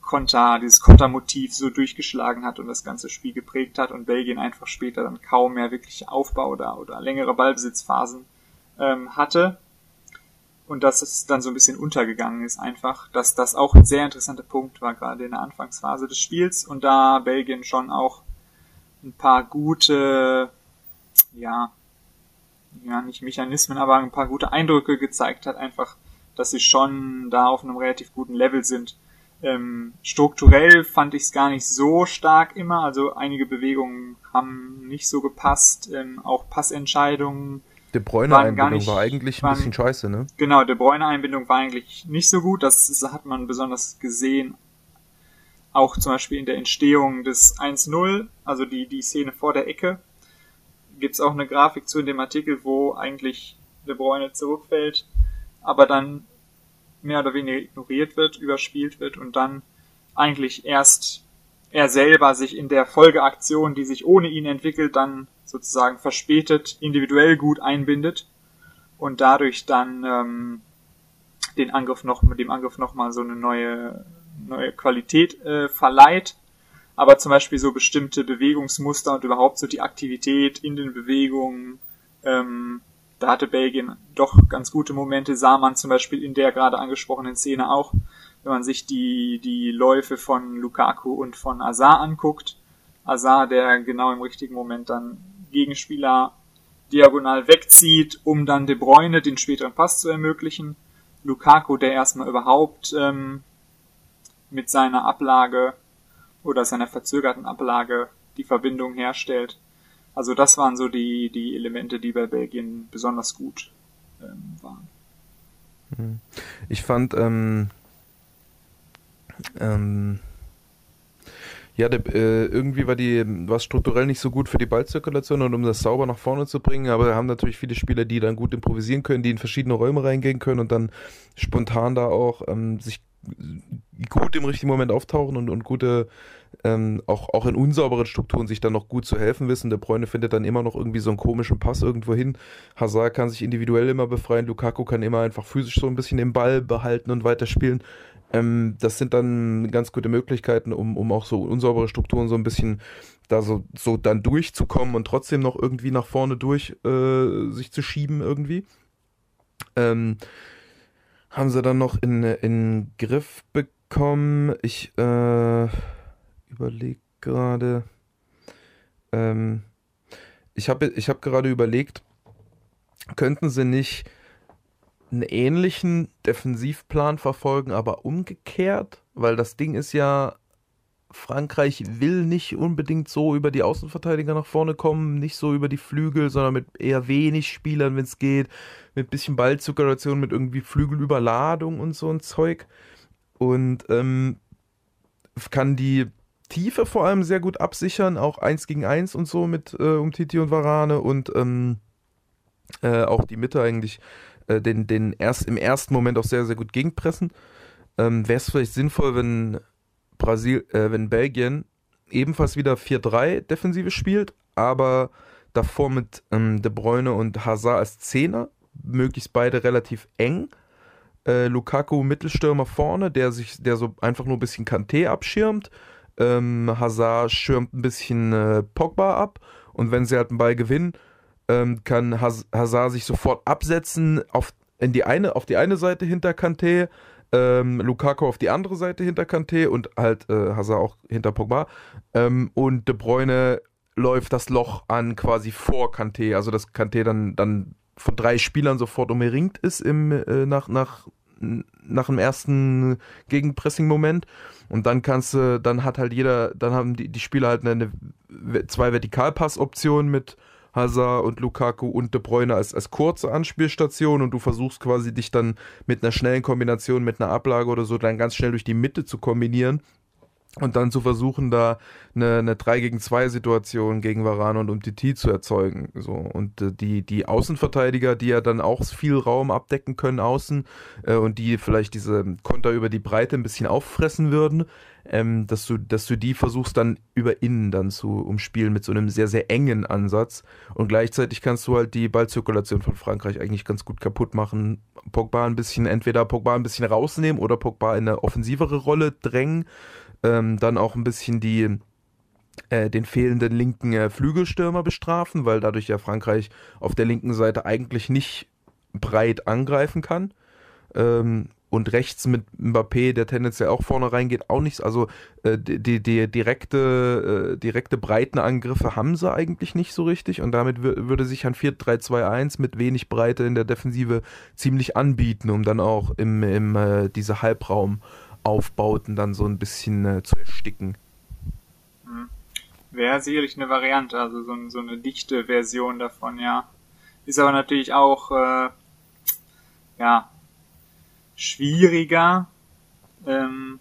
S2: Konter, dieses Kontermotiv so durchgeschlagen hat und das ganze Spiel geprägt hat und Belgien einfach später dann kaum mehr wirklich Aufbau oder, oder längere Ballbesitzphasen ähm, hatte und dass es dann so ein bisschen untergegangen ist einfach, dass das auch ein sehr interessanter Punkt war, gerade in der Anfangsphase des Spiels und da Belgien schon auch ein paar gute, ja, ja, nicht Mechanismen, aber ein paar gute Eindrücke gezeigt hat, einfach, dass sie schon da auf einem relativ guten Level sind. Ähm, strukturell fand ich es gar nicht so stark immer, also einige Bewegungen haben nicht so gepasst, ähm, auch Passentscheidungen
S3: De Bruyne-Einbindung war eigentlich waren, ein bisschen scheiße, ne?
S2: Genau, De Bruyne-Einbindung war eigentlich nicht so gut. Das, das hat man besonders gesehen, auch zum Beispiel in der Entstehung des 1-0, also die, die Szene vor der Ecke. Gibt's auch eine Grafik zu in dem Artikel, wo eigentlich De Bruyne zurückfällt, aber dann mehr oder weniger ignoriert wird, überspielt wird und dann eigentlich erst er selber sich in der Folgeaktion, die sich ohne ihn entwickelt, dann sozusagen verspätet individuell gut einbindet und dadurch dann ähm, den Angriff noch mit dem Angriff noch mal so eine neue neue Qualität äh, verleiht. Aber zum Beispiel so bestimmte Bewegungsmuster und überhaupt so die Aktivität in den Bewegungen, ähm, da hatte Belgien doch ganz gute Momente, sah man zum Beispiel in der gerade angesprochenen Szene auch, wenn man sich die, die Läufe von Lukaku und von Azar anguckt. Azar, der genau im richtigen Moment dann Gegenspieler diagonal wegzieht, um dann De Bruyne den späteren Pass zu ermöglichen. Lukaku, der erstmal überhaupt ähm, mit seiner Ablage oder seiner verzögerten Ablage die Verbindung herstellt. Also das waren so die, die Elemente, die bei Belgien besonders gut ähm, waren.
S3: Hm. Ich fand ähm, ähm, ja, der, äh, irgendwie war die was strukturell nicht so gut für die Ballzirkulation und um das sauber nach vorne zu bringen, aber wir haben natürlich viele Spieler, die dann gut improvisieren können, die in verschiedene Räume reingehen können und dann spontan da auch ähm, sich gut im richtigen Moment auftauchen und, und gute, ähm, auch, auch in unsauberen Strukturen sich dann noch gut zu helfen wissen. Der Bräune findet dann immer noch irgendwie so einen komischen Pass irgendwo hin. Hazard kann sich individuell immer befreien, Lukaku kann immer einfach physisch so ein bisschen den Ball behalten und weiterspielen. Ähm, das sind dann ganz gute Möglichkeiten, um, um auch so unsaubere Strukturen so ein bisschen da so, so dann durchzukommen und trotzdem noch irgendwie nach vorne durch äh, sich zu schieben irgendwie. Ähm, haben sie dann noch in, in Griff bekommen. Ich äh, überlege gerade. Ähm, ich habe ich hab gerade überlegt, könnten sie nicht einen ähnlichen Defensivplan verfolgen, aber umgekehrt, weil das Ding ist ja, Frankreich will nicht unbedingt so über die Außenverteidiger nach vorne kommen, nicht so über die Flügel, sondern mit eher wenig Spielern, wenn es geht, mit bisschen Ballzirkulation, mit irgendwie Flügelüberladung und so ein Zeug. Und ähm, kann die Tiefe vor allem sehr gut absichern, auch eins gegen eins und so mit äh, Umtiti und Varane und ähm, äh, auch die Mitte eigentlich äh, den, den erst, im ersten Moment auch sehr, sehr gut gegenpressen. Ähm, Wäre es vielleicht sinnvoll, wenn Brasil, äh, wenn Belgien ebenfalls wieder 4-3 Defensive spielt, aber davor mit ähm, De Bruyne und Hazard als Zehner, möglichst beide relativ eng. Äh, Lukaku Mittelstürmer vorne, der sich, der so einfach nur ein bisschen Kanté abschirmt. Ähm, Hazard schirmt ein bisschen äh, Pogba ab und wenn sie halt einen Ball gewinnen, ähm, kann Hazard sich sofort absetzen, auf in die eine, auf die eine Seite hinter Kanté, ähm, Lukaku auf die andere Seite hinter Kanté und halt äh, Hazard auch hinter Pogba. Ähm, und De Bruyne läuft das Loch an quasi vor Kanté, also dass Kanté dann, dann von drei Spielern sofort umringt ist im, äh, nach, nach, nach dem ersten Gegenpressing-Moment. Und dann kannst du, dann hat halt jeder, dann haben die, die Spieler halt eine, zwei Vertikalpass-Optionen mit Hazard und Lukaku und De Bruyne als, als kurze Anspielstation und du versuchst quasi dich dann mit einer schnellen Kombination, mit einer Ablage oder so dann ganz schnell durch die Mitte zu kombinieren und dann zu versuchen, da eine, eine 3 gegen 2 Situation gegen Varane und Umtiti zu erzeugen. So. Und äh, die, die Außenverteidiger, die ja dann auch viel Raum abdecken können außen äh, und die vielleicht diese Konter über die Breite ein bisschen auffressen würden, ähm, dass du, dass du die versuchst dann über innen dann zu umspielen mit so einem sehr, sehr engen Ansatz. Und gleichzeitig kannst du halt die Ballzirkulation von Frankreich eigentlich ganz gut kaputt machen. Pogba ein bisschen, entweder Pogba ein bisschen rausnehmen oder Pogba in eine offensivere Rolle drängen ähm, dann auch ein bisschen die äh, den fehlenden linken äh, Flügelstürmer bestrafen, weil dadurch ja Frankreich auf der linken Seite eigentlich nicht breit angreifen kann. Ähm, und rechts mit Mbappé, der tendenziell auch vorne reingeht, auch nichts. Also äh, die, die, direkte, äh, direkte Breitenangriffe haben sie eigentlich nicht so richtig und damit würde sich ein 4-3-2-1 mit wenig Breite in der Defensive ziemlich anbieten, um dann auch im, im äh, diese Halbraum Aufbauten dann so ein bisschen äh, zu ersticken.
S2: Hm. Wäre sicherlich eine Variante, also so, so, eine dichte Version davon, ja. Ist aber natürlich auch, äh, ja, schwieriger ähm,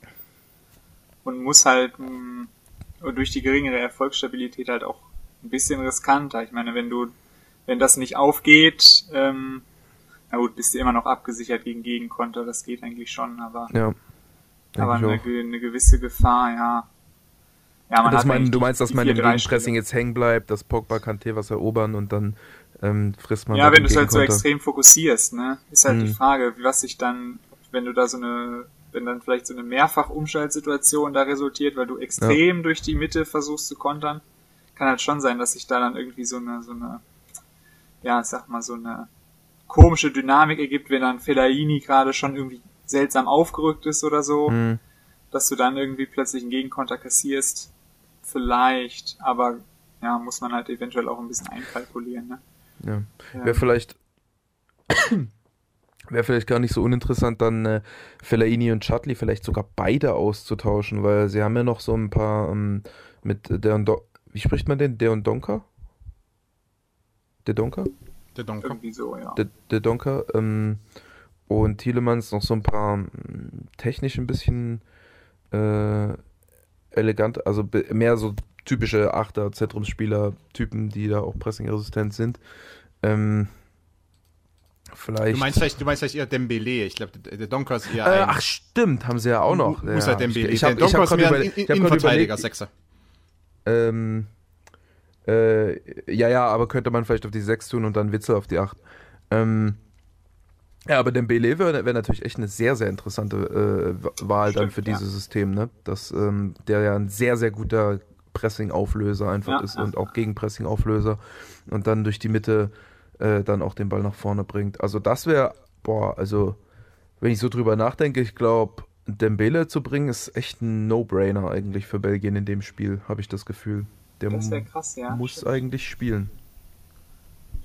S2: und muss halt mh, hm, durch die geringere Erfolgsstabilität halt auch ein bisschen riskanter. Ich meine, wenn du, wenn das nicht aufgeht, ähm, na gut, bist du immer noch abgesichert gegen Gegenkonter, das geht eigentlich schon, aber
S3: ja.
S2: Aber eine, eine, gewisse Gefahr, ja.
S3: Ja, man das mein, du meinst, dass man im Gegenpressing jetzt hängen bleibt, dass Pogba Kanté was erobern und dann ähm, frisst man.
S2: Ja, wenn du es halt so extrem fokussierst, ne, ist halt hm. die Frage, was sich dann, wenn du da so eine, wenn dann vielleicht so eine Mehrfach-Umschaltsituation da resultiert, weil du extrem ja. durch die Mitte versuchst zu kontern, kann halt schon sein, dass sich da dann irgendwie so eine, so eine, ja, sag mal, so eine komische Dynamik ergibt, wenn dann Fellaini gerade schon irgendwie seltsam aufgerückt ist oder so, mhm. dass du dann irgendwie plötzlich einen Gegenkonter kassierst. Vielleicht, aber ja, muss man halt eventuell auch ein bisschen einkalkulieren. Ne?
S3: Ja. ja. Wäre vielleicht *coughs* wäre vielleicht gar nicht so uninteressant, dann äh, Fellaini und Chutley vielleicht sogar beide auszutauschen, weil sie haben ja noch so ein paar ähm, mit der und Do wie spricht man den? Der und Donker? Der Donker?
S2: Der Donker. Irgendwie so, ja.
S3: Der, der Donker, ähm, und Thielemanns noch so ein paar hm, technisch ein bisschen äh, elegant, also mehr so typische Achter, Zentrumsspieler-Typen, die da auch pressingresistent sind. Ähm, vielleicht.
S1: Du meinst vielleicht, du meinst vielleicht eher Dembele. Ich glaube, der Donker ist eher.
S3: Äh, ach stimmt, haben sie ja auch noch.
S1: Musa
S3: ja,
S1: Dembele.
S3: Ich, ich habe hab gerade über,
S1: ich Innenverteidiger, Sechser.
S3: Ähm, äh, ja, ja, aber könnte man vielleicht auf die 6 tun und dann Witzel auf die 8. Ähm, ja, aber Dembele wäre wär natürlich echt eine sehr, sehr interessante äh, Wahl Stimmt, dann für dieses System, ne? Dass ähm, der ja ein sehr, sehr guter Pressing-Auflöser einfach ja, ist ja. und auch Gegenpressing-Auflöser und dann durch die Mitte äh, dann auch den Ball nach vorne bringt. Also das wäre, boah, also wenn ich so drüber nachdenke, ich glaube, Dembele zu bringen ist echt ein No-Brainer eigentlich für Belgien in dem Spiel, habe ich das Gefühl. Der
S2: krass, ja,
S3: muss stimmt. eigentlich spielen.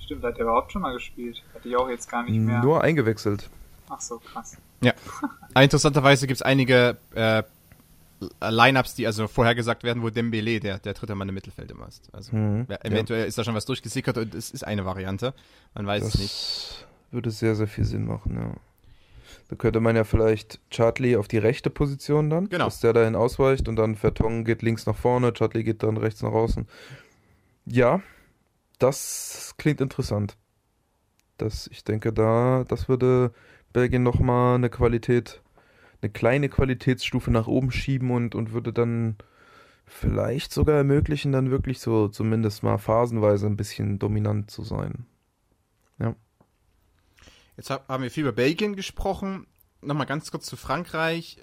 S2: Stimmt, hat er überhaupt schon mal gespielt. Hatte ich auch jetzt gar nicht mehr.
S3: Nur eingewechselt.
S2: Ach so, krass.
S1: Ja. Interessanterweise gibt es einige äh, Lineups, die also vorhergesagt werden, wo Dembele der, der dritte Mann im Mittelfeld immer ist. Also mhm, ja, eventuell ja. ist da schon was durchgesickert und es ist eine Variante. Man weiß das es nicht.
S3: Würde sehr, sehr viel Sinn machen, ja. Da könnte man ja vielleicht Chartley auf die rechte Position dann,
S1: genau.
S3: dass der dahin ausweicht und dann Verton geht links nach vorne, Chartley geht dann rechts nach außen. Ja, das klingt interessant. Das, ich denke, da, das würde Belgien nochmal eine Qualität, eine kleine Qualitätsstufe nach oben schieben und, und würde dann vielleicht sogar ermöglichen, dann wirklich so zumindest mal phasenweise ein bisschen dominant zu sein. Ja.
S1: Jetzt haben wir viel über Belgien gesprochen. Nochmal ganz kurz zu Frankreich.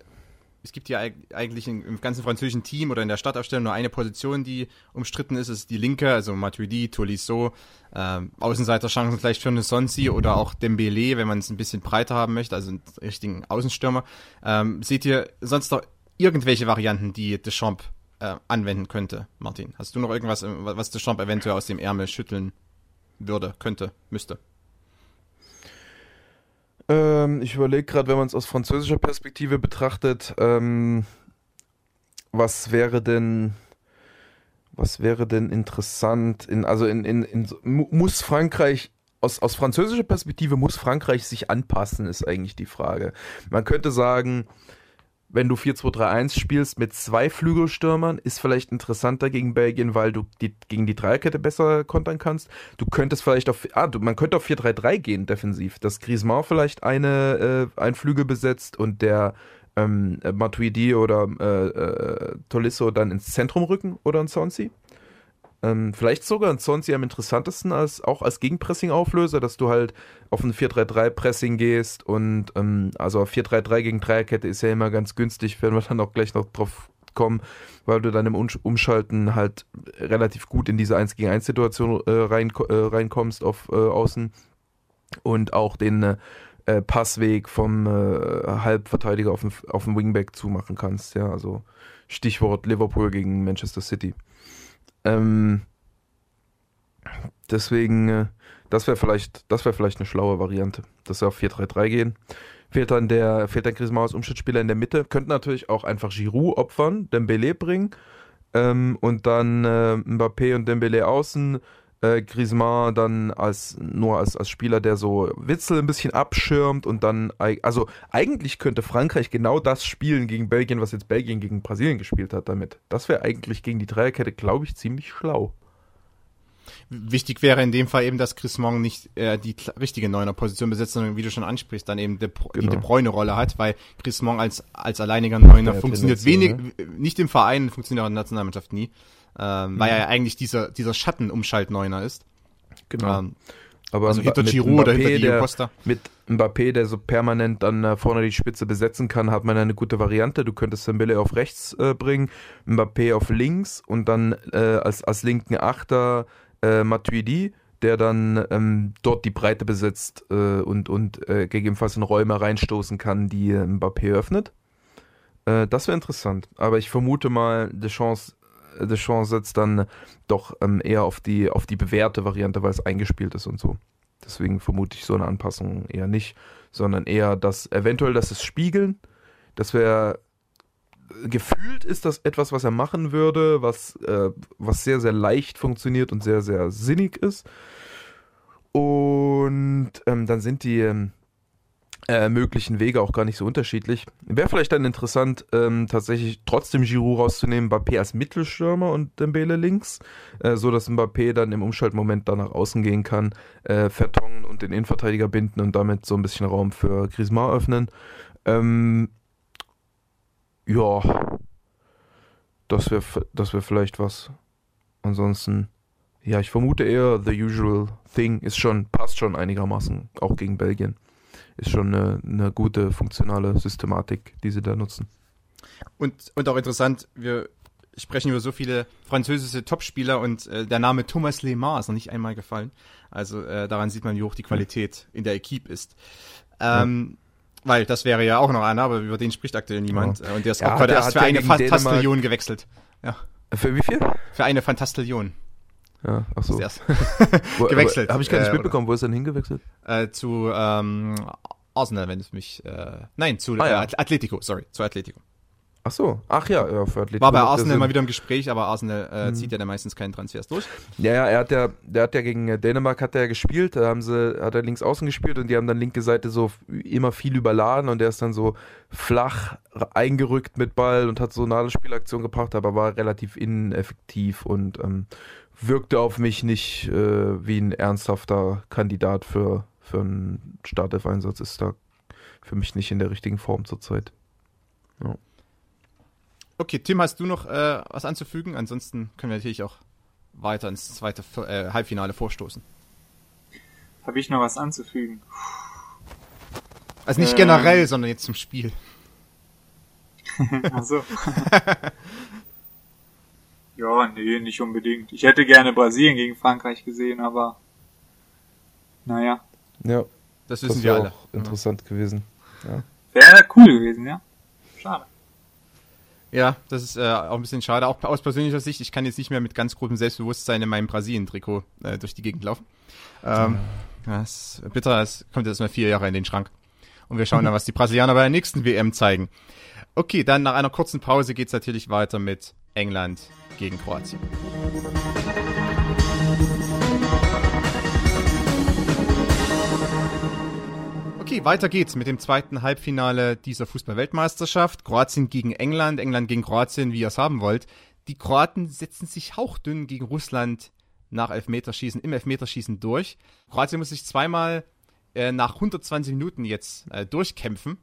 S1: Es gibt ja eigentlich im ganzen französischen Team oder in der Startaufstellung nur eine Position, die umstritten ist, ist die linke, also Matuidi, Tolisso, ähm, Außenseiterchancen vielleicht für Sonsi oder auch Dembele, wenn man es ein bisschen breiter haben möchte, also einen richtigen Außenstürmer. Ähm, seht ihr sonst noch irgendwelche Varianten, die Deschamps äh, anwenden könnte, Martin? Hast du noch irgendwas, was Deschamps eventuell aus dem Ärmel schütteln würde, könnte, müsste?
S3: Ähm, ich überlege gerade, wenn man es aus französischer Perspektive betrachtet, ähm, was wäre denn, was wäre denn interessant? In, also in, in, in, muss Frankreich aus, aus französischer Perspektive muss Frankreich sich anpassen, ist eigentlich die Frage. Man könnte sagen, wenn du 4-2-3-1 spielst mit zwei Flügelstürmern, ist vielleicht interessanter gegen Belgien, weil du die, gegen die Dreierkette besser kontern kannst. Du könntest vielleicht auf, ah, du, man könnte auf 4-3-3 gehen defensiv, dass Griezmann vielleicht eine, äh, ein Flügel besetzt und der ähm, Matuidi oder äh, äh, Tolisso dann ins Zentrum rücken oder ein Sonsi. Ähm, vielleicht sogar ein Sonsi am interessantesten als auch als Gegenpressing-Auflöser, dass du halt auf ein 4-3-3-Pressing gehst und ähm, also 4-3-3 gegen Dreierkette ist ja immer ganz günstig, werden wir *laughs* dann auch gleich noch drauf kommen, weil du dann im Umschalten halt relativ gut in diese 1 gegen 1 Situation äh, rein, äh, reinkommst auf äh, Außen und auch den äh, Passweg vom äh, Halbverteidiger auf den, auf den Wingback zumachen kannst. Ja, also Stichwort Liverpool gegen Manchester City. Ähm, deswegen, äh, das wäre vielleicht, das vielleicht eine schlaue Variante, dass wir auf 4-3-3 gehen. Fehlt dann der, fehlt dann als Umschnittspieler in der Mitte. Könnten natürlich auch einfach Giroud opfern, Dembele bringen ähm, und dann äh, Mbappé und Dembele außen, äh, Griezmann dann als nur als, als Spieler, der so Witzel ein bisschen abschirmt und dann also eigentlich könnte Frankreich genau das spielen gegen Belgien, was jetzt Belgien gegen Brasilien gespielt hat damit. Das wäre eigentlich gegen die Dreierkette, glaube ich, ziemlich schlau.
S1: Wichtig wäre in dem Fall eben, dass Mong nicht äh, die richtige Neuner-Position besetzt, sondern wie du schon ansprichst, dann eben De, genau. die De Bruyne-Rolle hat, weil Mong als, als alleiniger Neuner ja, funktioniert wenig, ne? nicht im Verein, funktioniert auch in der Nationalmannschaft nie ähm, mhm. weil er ja eigentlich dieser, dieser Schattenumschaltneuner ist.
S3: Genau. Ähm,
S1: aber also hinter Giroud oder hinter Diego Costa.
S3: Mit Mbappé, der so permanent dann äh, vorne die Spitze besetzen kann, hat man eine gute Variante. Du könntest Dembele auf rechts äh, bringen, Mbappé auf links und dann äh, als, als linken Achter äh, Matuidi, der dann ähm, dort die Breite besetzt äh, und, und äh, gegebenenfalls in Räume reinstoßen kann, die Mbappé öffnet. Das wäre interessant. Aber ich vermute mal, Deschamps Deschamps setzt dann doch ähm, eher auf die, auf die bewährte Variante, weil es eingespielt ist und so. Deswegen vermute ich so eine Anpassung eher nicht, sondern eher das, eventuell das ist Spiegeln. Das wäre gefühlt ist das etwas, was er machen würde, was, äh, was sehr, sehr leicht funktioniert und sehr, sehr sinnig ist. Und ähm, dann sind die, ähm, äh, möglichen Wege auch gar nicht so unterschiedlich. Wäre vielleicht dann interessant, ähm, tatsächlich trotzdem Giroud rauszunehmen, Mbappé als Mittelstürmer und Dembele links, äh, so dass Mbappé dann im Umschaltmoment da nach außen gehen kann, äh, Vertongen und den Innenverteidiger binden und damit so ein bisschen Raum für Griezmann öffnen. Ähm, ja, das wäre das wär vielleicht was. Ansonsten, ja, ich vermute eher, the usual thing ist schon, passt schon einigermaßen, auch gegen Belgien ist schon eine, eine gute funktionale Systematik, die sie da nutzen.
S1: Und, und auch interessant, wir sprechen über so viele französische Topspieler und äh, der Name Thomas Lemar ist noch nicht einmal gefallen. Also äh, daran sieht man, wie hoch die Qualität in der Equipe ist. Ähm, ja. Weil das wäre ja auch noch einer, aber über den spricht aktuell niemand. Ja. Und der ist ja, auch gerade erst für eine Fantastillion gewechselt. Ja.
S3: Für wie viel?
S1: Für eine Fantastillion.
S3: Ja, ach so. *laughs* *laughs*
S1: gewechselt.
S3: Habe ich gar nicht äh, mitbekommen, wo ist er denn hingewechselt?
S1: Äh, zu ähm, Arsenal, wenn es mich. Äh, nein, zu ah, ja. äh, Atletico, sorry, zu Atletico.
S3: Ach so, ach ja, ja für
S1: Atletico. War bei Arsenal mal wieder im Gespräch, aber Arsenal äh, hm. zieht ja dann meistens keinen Transfers durch.
S3: Ja, ja, er hat ja, der hat ja gegen äh, Dänemark hat er gespielt, da haben sie, hat er links außen gespielt und die haben dann linke Seite so immer viel überladen und der ist dann so flach eingerückt mit Ball und hat so eine Nadelspielaktion gebracht, aber war relativ ineffektiv und ähm, wirkte auf mich nicht äh, wie ein ernsthafter Kandidat für, für einen Startelf-Einsatz. Ist da für mich nicht in der richtigen Form zurzeit. Ja.
S1: Okay, Tim, hast du noch äh, was anzufügen? Ansonsten können wir natürlich auch weiter ins zweite äh, Halbfinale vorstoßen.
S2: Habe ich noch was anzufügen?
S1: Also nicht ähm, generell, sondern jetzt zum Spiel. *laughs*
S2: Ach so. *laughs* ja, nee, nicht unbedingt. Ich hätte gerne Brasilien gegen Frankreich gesehen, aber naja.
S3: Ja.
S1: Das wissen
S3: Das
S1: wir alle.
S3: auch interessant gewesen. Ja.
S2: Wäre cool gewesen, ja. Schade.
S1: Ja, das ist äh, auch ein bisschen schade. Auch aus persönlicher Sicht, ich kann jetzt nicht mehr mit ganz großem Selbstbewusstsein in meinem Brasilien-Trikot äh, durch die Gegend laufen. Ähm, das ist bitter, es kommt jetzt mal vier Jahre in den Schrank. Und wir schauen dann, *laughs* was die Brasilianer bei der nächsten WM zeigen. Okay, dann nach einer kurzen Pause geht's natürlich weiter mit England gegen Kroatien. Okay, weiter geht's mit dem zweiten Halbfinale dieser Fußball-Weltmeisterschaft. Kroatien gegen England, England gegen Kroatien, wie ihr es haben wollt. Die Kroaten setzen sich hauchdünn gegen Russland nach Elfmeterschießen, im Elfmeterschießen durch. Kroatien muss sich zweimal äh, nach 120 Minuten jetzt äh, durchkämpfen.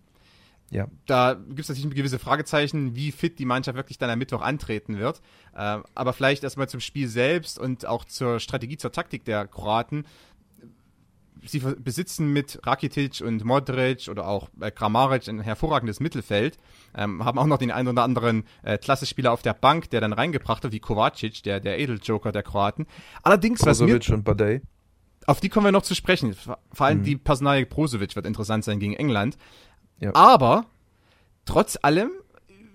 S3: Ja.
S1: Da gibt es natürlich gewisse Fragezeichen, wie fit die Mannschaft wirklich dann am Mittwoch antreten wird. Äh, aber vielleicht erstmal zum Spiel selbst und auch zur Strategie, zur Taktik der Kroaten sie besitzen mit Rakitic und Modric oder auch äh, Kramaric ein hervorragendes Mittelfeld, ähm, haben auch noch den einen oder anderen äh, Klasse-Spieler auf der Bank, der dann reingebracht hat, wie Kovacic, der, der Edeljoker der Kroaten. Allerdings, was mir,
S3: Brozovic und Badei.
S1: auf die kommen wir noch zu sprechen. Vor vor allem
S3: Mhm.
S1: die Personalie Brozovic wird interessant sein gegen England.
S3: Ja.
S1: Aber trotz allem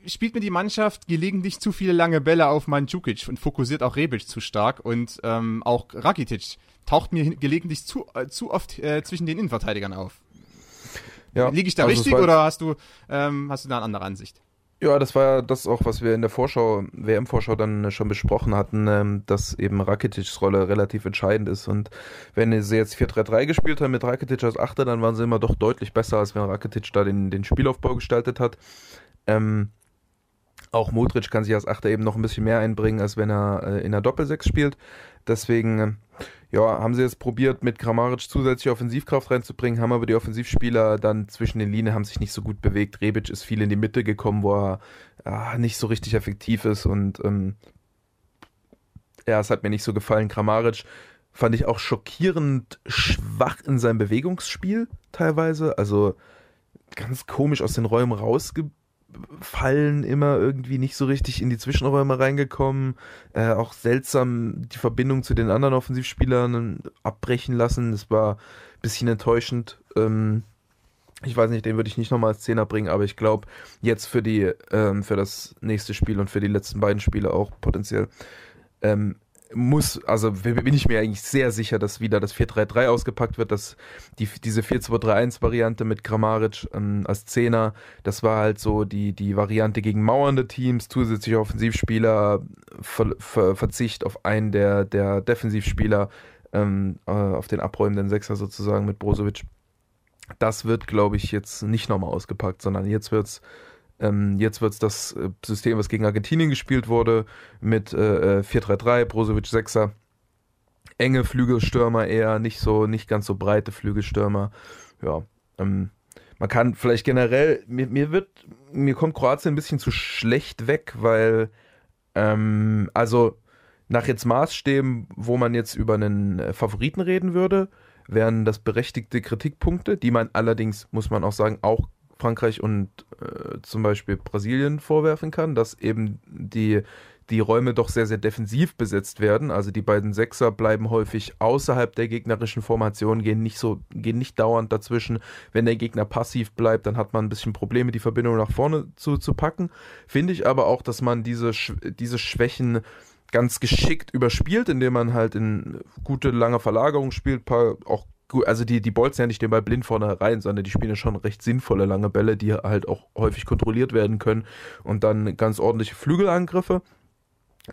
S1: spielt mir die Mannschaft gelegentlich zu viele lange Bälle auf Mandzukic und fokussiert auch Rebic zu stark und ähm, auch Rakitic taucht mir gelegentlich zu, äh, zu oft äh, zwischen den Innenverteidigern auf.
S3: Ja,
S1: Liege ich da
S3: also
S1: richtig oder hast du, ähm, hast du da eine andere Ansicht?
S3: Ja, das war ja das auch, was wir in der Vorschau, WM-Vorschau dann schon besprochen hatten, ähm, dass eben Rakitics Rolle relativ entscheidend ist. Und wenn sie jetzt 4-3-3 gespielt haben mit Rakitic als Achter, dann waren sie immer doch deutlich besser, als wenn Rakitic da den, den Spielaufbau gestaltet hat. Ähm, auch Modric kann sich als Achter eben noch ein bisschen mehr einbringen, als wenn er äh, in der Doppelsechs spielt. Deswegen, äh, ja, haben sie jetzt probiert, mit Kramaric zusätzliche Offensivkraft reinzubringen, haben aber die Offensivspieler dann zwischen den Linien haben sich nicht so gut bewegt. Rebic ist viel in die Mitte gekommen, wo er ah, nicht so richtig effektiv ist und ähm, ja, es hat mir nicht so gefallen. Kramaric fand ich auch schockierend schwach in seinem Bewegungsspiel teilweise. Also ganz komisch aus den Räumen rausgefallen, immer irgendwie nicht so richtig in die Zwischenräume reingekommen. Äh, auch seltsam die Verbindung zu den anderen Offensivspielern abbrechen lassen. Das war ein bisschen enttäuschend. Ähm, ich weiß nicht, den würde ich nicht nochmal als Zehner bringen, aber ich glaube, jetzt für die, ähm, für das nächste Spiel und für die letzten beiden Spiele auch potenziell, ähm, muss, also bin ich mir eigentlich sehr sicher, dass wieder das 4-3-3 ausgepackt wird, dass die, diese 4-2-3-1-Variante mit Kramaric ähm, als Zehner, das war halt so die, die Variante gegen mauernde Teams, zusätzliche Offensivspieler, Ver, Ver, Verzicht auf einen der, der Defensivspieler, ähm, äh, auf den abräumenden Sechser sozusagen mit Brozovic. Das wird, glaube ich, jetzt nicht nochmal ausgepackt, sondern jetzt wird's ähm, jetzt wird's das äh, System, was gegen Argentinien gespielt wurde, mit äh, äh, 4-3-3, Brozovic 6er. Enge Flügelstürmer eher, nicht so, nicht ganz so breite Flügelstürmer. Ja, ähm, man kann vielleicht generell, mir, mir wird, mir kommt Kroatien ein bisschen zu schlecht weg, weil, ähm, also nach jetzt Maßstäben, wo man jetzt über einen äh, Favoriten reden würde, wären das berechtigte Kritikpunkte, die man allerdings, muss man auch sagen, auch Frankreich und äh, zum Beispiel Brasilien vorwerfen kann, dass eben die, die Räume doch sehr, sehr defensiv besetzt werden. Also die beiden Sechser bleiben häufig außerhalb der gegnerischen Formation, gehen nicht so, gehen nicht dauernd dazwischen. Wenn der Gegner passiv bleibt, dann hat man ein bisschen Probleme, die Verbindung nach vorne zu, zu packen. Finde ich aber auch, dass man diese, diese Schwächen ganz geschickt überspielt, indem man halt in gute lange Verlagerung spielt, paar auch gut, also die, die bolzen ja nicht den Ball blind vorne rein, sondern die spielen ja schon recht sinnvolle lange Bälle, die halt auch häufig kontrolliert werden können und dann ganz ordentliche Flügelangriffe.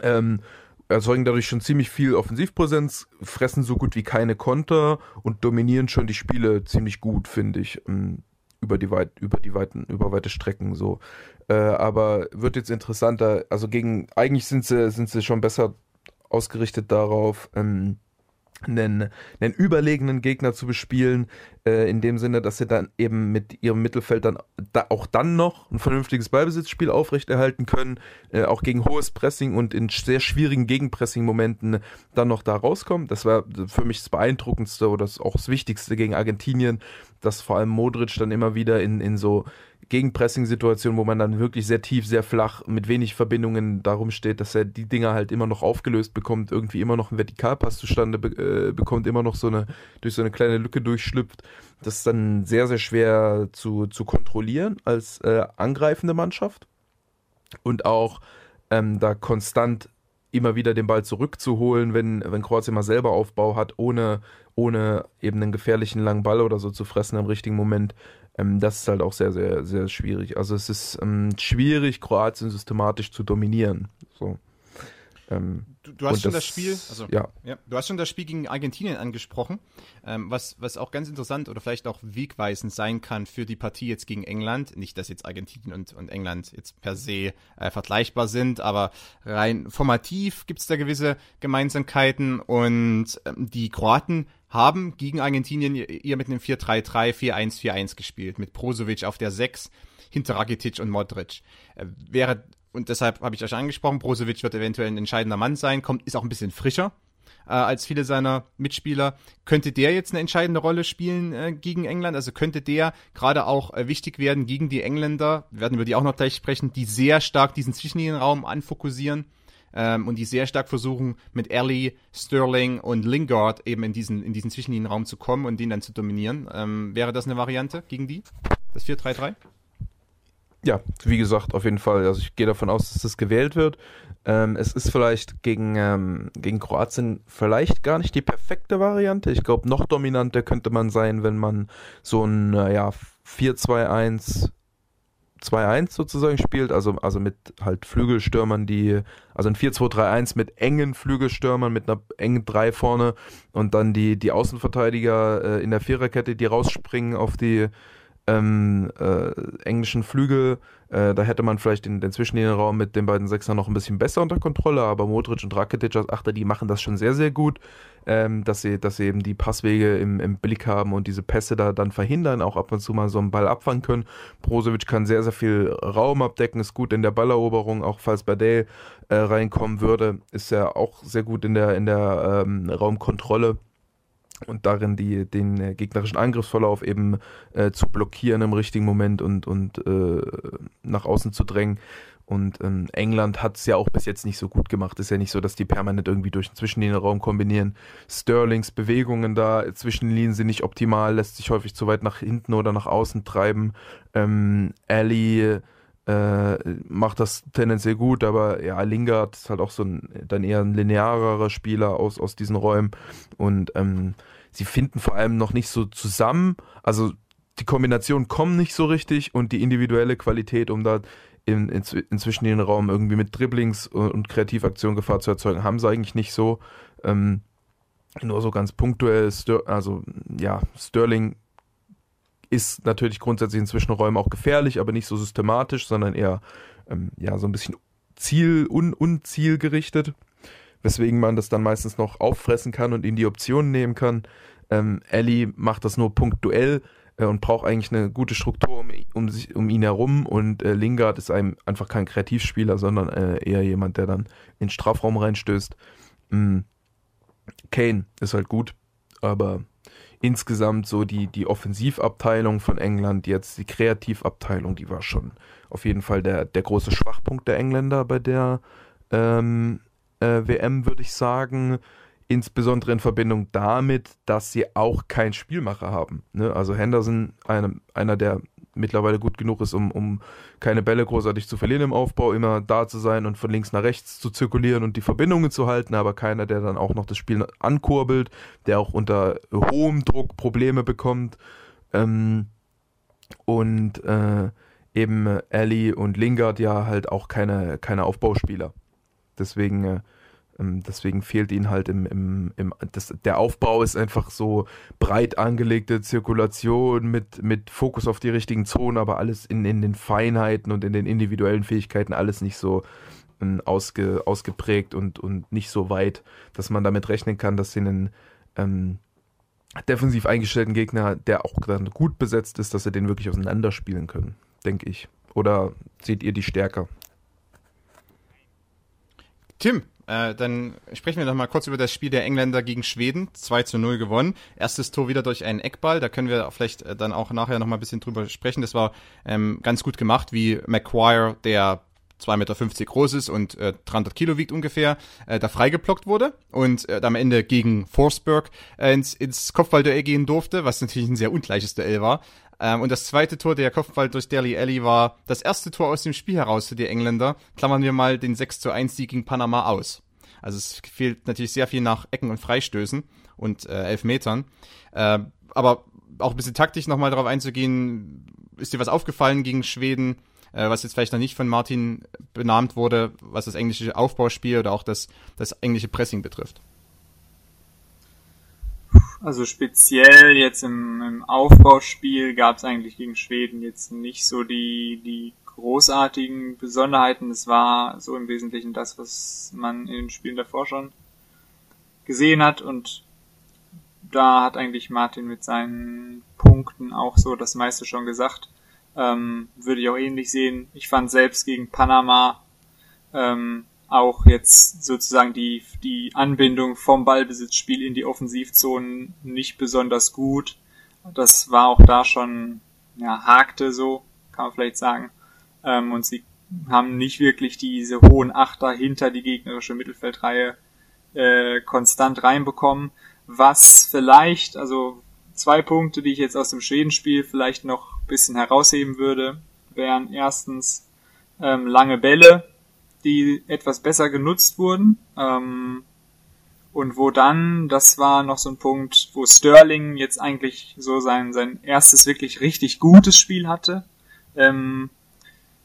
S3: Ähm, erzeugen dadurch schon ziemlich viel Offensivpräsenz, fressen so gut wie keine Konter und dominieren schon die Spiele ziemlich gut, finde ich, ähm, über die weit, über die weiten, über weite Strecken so. Äh, aber wird jetzt interessanter, also gegen, eigentlich sind sie, sind sie schon besser ausgerichtet darauf, ähm, einen, einen überlegenen Gegner zu bespielen, äh, in dem Sinne, dass sie dann eben mit ihrem Mittelfeld dann da, auch dann noch ein vernünftiges Ballbesitzspiel aufrechterhalten können, äh, auch gegen hohes Pressing und in sehr schwierigen Gegenpressing-Momenten dann noch da rauskommen. Das war für mich das Beeindruckendste oder das auch das Wichtigste gegen Argentinien, dass vor allem Modric dann immer wieder in, in so Gegenpressing-Situationen, wo man dann wirklich sehr tief, sehr flach, mit wenig Verbindungen darum steht, dass er die Dinger halt immer noch aufgelöst bekommt, irgendwie immer noch einen Vertikalpass zustande be äh, bekommt, immer noch so eine, durch so eine kleine Lücke durchschlüpft. Das ist dann sehr, sehr schwer zu, zu kontrollieren als äh, angreifende Mannschaft. Und auch ähm, da konstant immer wieder den Ball zurückzuholen, wenn, wenn Kroatien mal selber Aufbau hat, ohne, ohne eben einen gefährlichen langen Ball oder so zu fressen im richtigen Moment. Ähm, das ist halt auch sehr, sehr, sehr schwierig. Also es ist ähm, schwierig, Kroatien systematisch zu dominieren. So.
S1: Ähm, du, du, hast schon das, das, Spiel, also ja. ja. du hast schon das Spiel gegen Argentinien angesprochen, ähm, was, was auch ganz interessant oder vielleicht auch wegweisend sein kann für die Partie jetzt gegen England. Nicht, dass jetzt Argentinien und, und England jetzt per se äh, vergleichbar sind, aber rein formativ gibt es da gewisse Gemeinsamkeiten und ähm, die Kroaten haben gegen Argentinien ihr mit einem 4-3-3, 4-1-4-1 gespielt, mit Brozovic auf der 6 hinter Rakitic und Modric. Äh, wäre und deshalb habe ich euch angesprochen, Brozovic wird eventuell ein entscheidender Mann sein, kommt, ist auch ein bisschen frischer äh, als viele seiner Mitspieler. Könnte der jetzt eine entscheidende Rolle spielen äh, gegen England? Also könnte der gerade auch äh, wichtig werden gegen die Engländer, wir werden über die auch noch gleich sprechen, die sehr stark diesen Zwischenlinienraum anfokussieren ähm, und die sehr stark versuchen, mit Ellie, Sterling und Lingard eben in diesen, in diesen Zwischenlinienraum zu kommen und den dann zu dominieren. Ähm, wäre das eine Variante gegen die? Das 4-3-3?
S3: Ja, wie gesagt, auf jeden Fall. Also ich gehe davon aus, dass das gewählt wird. Ähm, es ist vielleicht gegen, ähm, gegen Kroatien vielleicht gar nicht die perfekte Variante. Ich glaube, noch dominanter könnte man sein, wenn man so ein ja, 4-2-1 2-1 sozusagen spielt, also, also mit halt Flügelstürmern, die, also ein 4-2-3-1 mit engen Flügelstürmern, mit einer engen 3 vorne und dann die, die Außenverteidiger äh, in der Viererkette, die rausspringen auf die, ähm, äh, englischen Flügel. Äh, da hätte man vielleicht den, den Zwischenlinienraum mit den beiden Sechsern noch ein bisschen besser unter Kontrolle, aber Modric und Rakitic als Achter, die machen das schon sehr, sehr gut, ähm, dass, sie, dass sie eben die Passwege im, im Blick haben und diese Pässe da dann verhindern, auch ab und zu mal so einen Ball abfangen können. Brozovic kann sehr, sehr viel Raum abdecken, ist gut in der Balleroberung, auch falls Badell äh, reinkommen würde, ist er auch sehr gut in der, in der ähm, Raumkontrolle und darin die, den äh, gegnerischen Angriffsverlauf eben äh, zu blockieren im richtigen Moment und, und äh, nach außen zu drängen. Und ähm, England hat es ja auch bis jetzt nicht so gut gemacht. Ist ja nicht so, dass die permanent irgendwie durch den Zwischenlinienraum kombinieren. Sterlings Bewegungen da zwischen den Linien sind nicht optimal, lässt sich häufig zu weit nach hinten oder nach außen treiben. Ähm, Ali äh, macht das tendenziell gut, aber ja, Lingard ist halt auch so ein, dann eher ein linearerer Spieler aus, aus diesen Räumen und ähm, sie finden vor allem noch nicht so zusammen, also die Kombinationen kommen nicht so richtig und die individuelle Qualität, um da in, in, inzwischen den Raum irgendwie mit Dribblings und, und Kreativaktion Gefahr zu erzeugen, haben sie eigentlich nicht so. Ähm, nur so ganz punktuell, Ster also ja, Sterling ist natürlich grundsätzlich in Zwischenräumen auch gefährlich, aber nicht so systematisch, sondern eher ähm, ja so ein bisschen ziel un unzielgerichtet, weswegen man das dann meistens noch auffressen kann und in die Optionen nehmen kann. Ähm, Ellie macht das nur punktuell äh, und braucht eigentlich eine gute Struktur um, um, sich, um ihn herum und äh, Lingard ist einem einfach kein Kreativspieler, sondern äh, eher jemand, der dann in den Strafraum reinstößt. Mhm. Kane ist halt gut, aber insgesamt so die, die Offensivabteilung von England, jetzt die Kreativabteilung, die war schon auf jeden Fall der, der große Schwachpunkt der Engländer bei der ähm, äh, WM, würde ich sagen. Insbesondere in Verbindung damit, dass sie auch keinen Spielmacher haben. Ne? Also Henderson, einem, einer der mittlerweile gut genug ist, um, um keine Bälle großartig zu verlieren im Aufbau, immer da zu sein und von links nach rechts zu zirkulieren und die Verbindungen zu halten, aber keiner, der dann auch noch das Spiel ankurbelt, der auch unter hohem Druck Probleme bekommt. Ähm, und äh, eben Ellie und Lingard ja halt auch keine, keine Aufbauspieler. Deswegen äh, deswegen fehlt ihnen halt im, im, im das, der Aufbau ist einfach so breit angelegte Zirkulation mit, mit Fokus auf die richtigen Zonen, aber alles in, in den Feinheiten und in den individuellen Fähigkeiten, alles nicht so ähm, ausge, ausgeprägt und, und nicht so weit, dass man damit rechnen kann, dass sie einen ähm, defensiv eingestellten Gegner, der auch dann gut besetzt ist, dass sie den wirklich auseinanderspielen können, denke ich. Oder seht ihr die stärker?
S1: Tim, äh, dann sprechen wir noch mal kurz über das Spiel der Engländer gegen Schweden. 2 zu 0 gewonnen. Erstes Tor wieder durch einen Eckball. Da können wir vielleicht äh, dann auch nachher noch mal ein bisschen drüber sprechen. Das war ähm, ganz gut gemacht, wie McQuire, der 2,50 Meter groß ist und äh, 300 Kilo wiegt ungefähr, äh, da freigeblockt wurde und äh, am Ende gegen Forsberg äh, ins, ins Kopfballduell gehen durfte, was natürlich ein sehr ungleiches Duell war. Ähm, und das zweite Tor, der Kopfball durch Deli Alli, war das erste Tor aus dem Spiel heraus für die Engländer. Klammern wir mal den 6 zu 1 Sieg gegen Panama aus. Also es fehlt natürlich sehr viel nach Ecken und Freistößen und äh, Elfmetern. Äh, aber auch ein bisschen taktisch nochmal darauf einzugehen, ist dir was aufgefallen gegen Schweden? äh, was jetzt vielleicht noch nicht von Martin benannt wurde, was das englische Aufbauspiel oder auch das, das englische Pressing betrifft?
S2: Also speziell jetzt im, im Aufbauspiel gab es eigentlich gegen Schweden jetzt nicht so die, die großartigen Besonderheiten. Es war so im Wesentlichen das, was man in den Spielen davor schon gesehen hat und da hat eigentlich Martin mit seinen Punkten auch so das meiste schon gesagt. Ähm, würde ich auch ähnlich sehen. Ich fand selbst gegen Panama ähm, auch jetzt sozusagen die, die Anbindung vom Ballbesitzspiel in die Offensivzonen nicht besonders gut. Das war auch da schon, ja, hakte so, kann man vielleicht sagen. Ähm, und sie haben nicht wirklich diese hohen Achter hinter die gegnerische Mittelfeldreihe äh, konstant reinbekommen. Was vielleicht, also zwei Punkte, die ich jetzt aus dem Schwedenspiel vielleicht noch bisschen herausheben würde, wären erstens ähm, lange Bälle, die etwas besser genutzt wurden. Ähm, und wo dann, das war noch so ein Punkt, wo Sterling jetzt eigentlich so sein, sein erstes wirklich richtig gutes Spiel hatte. Ähm,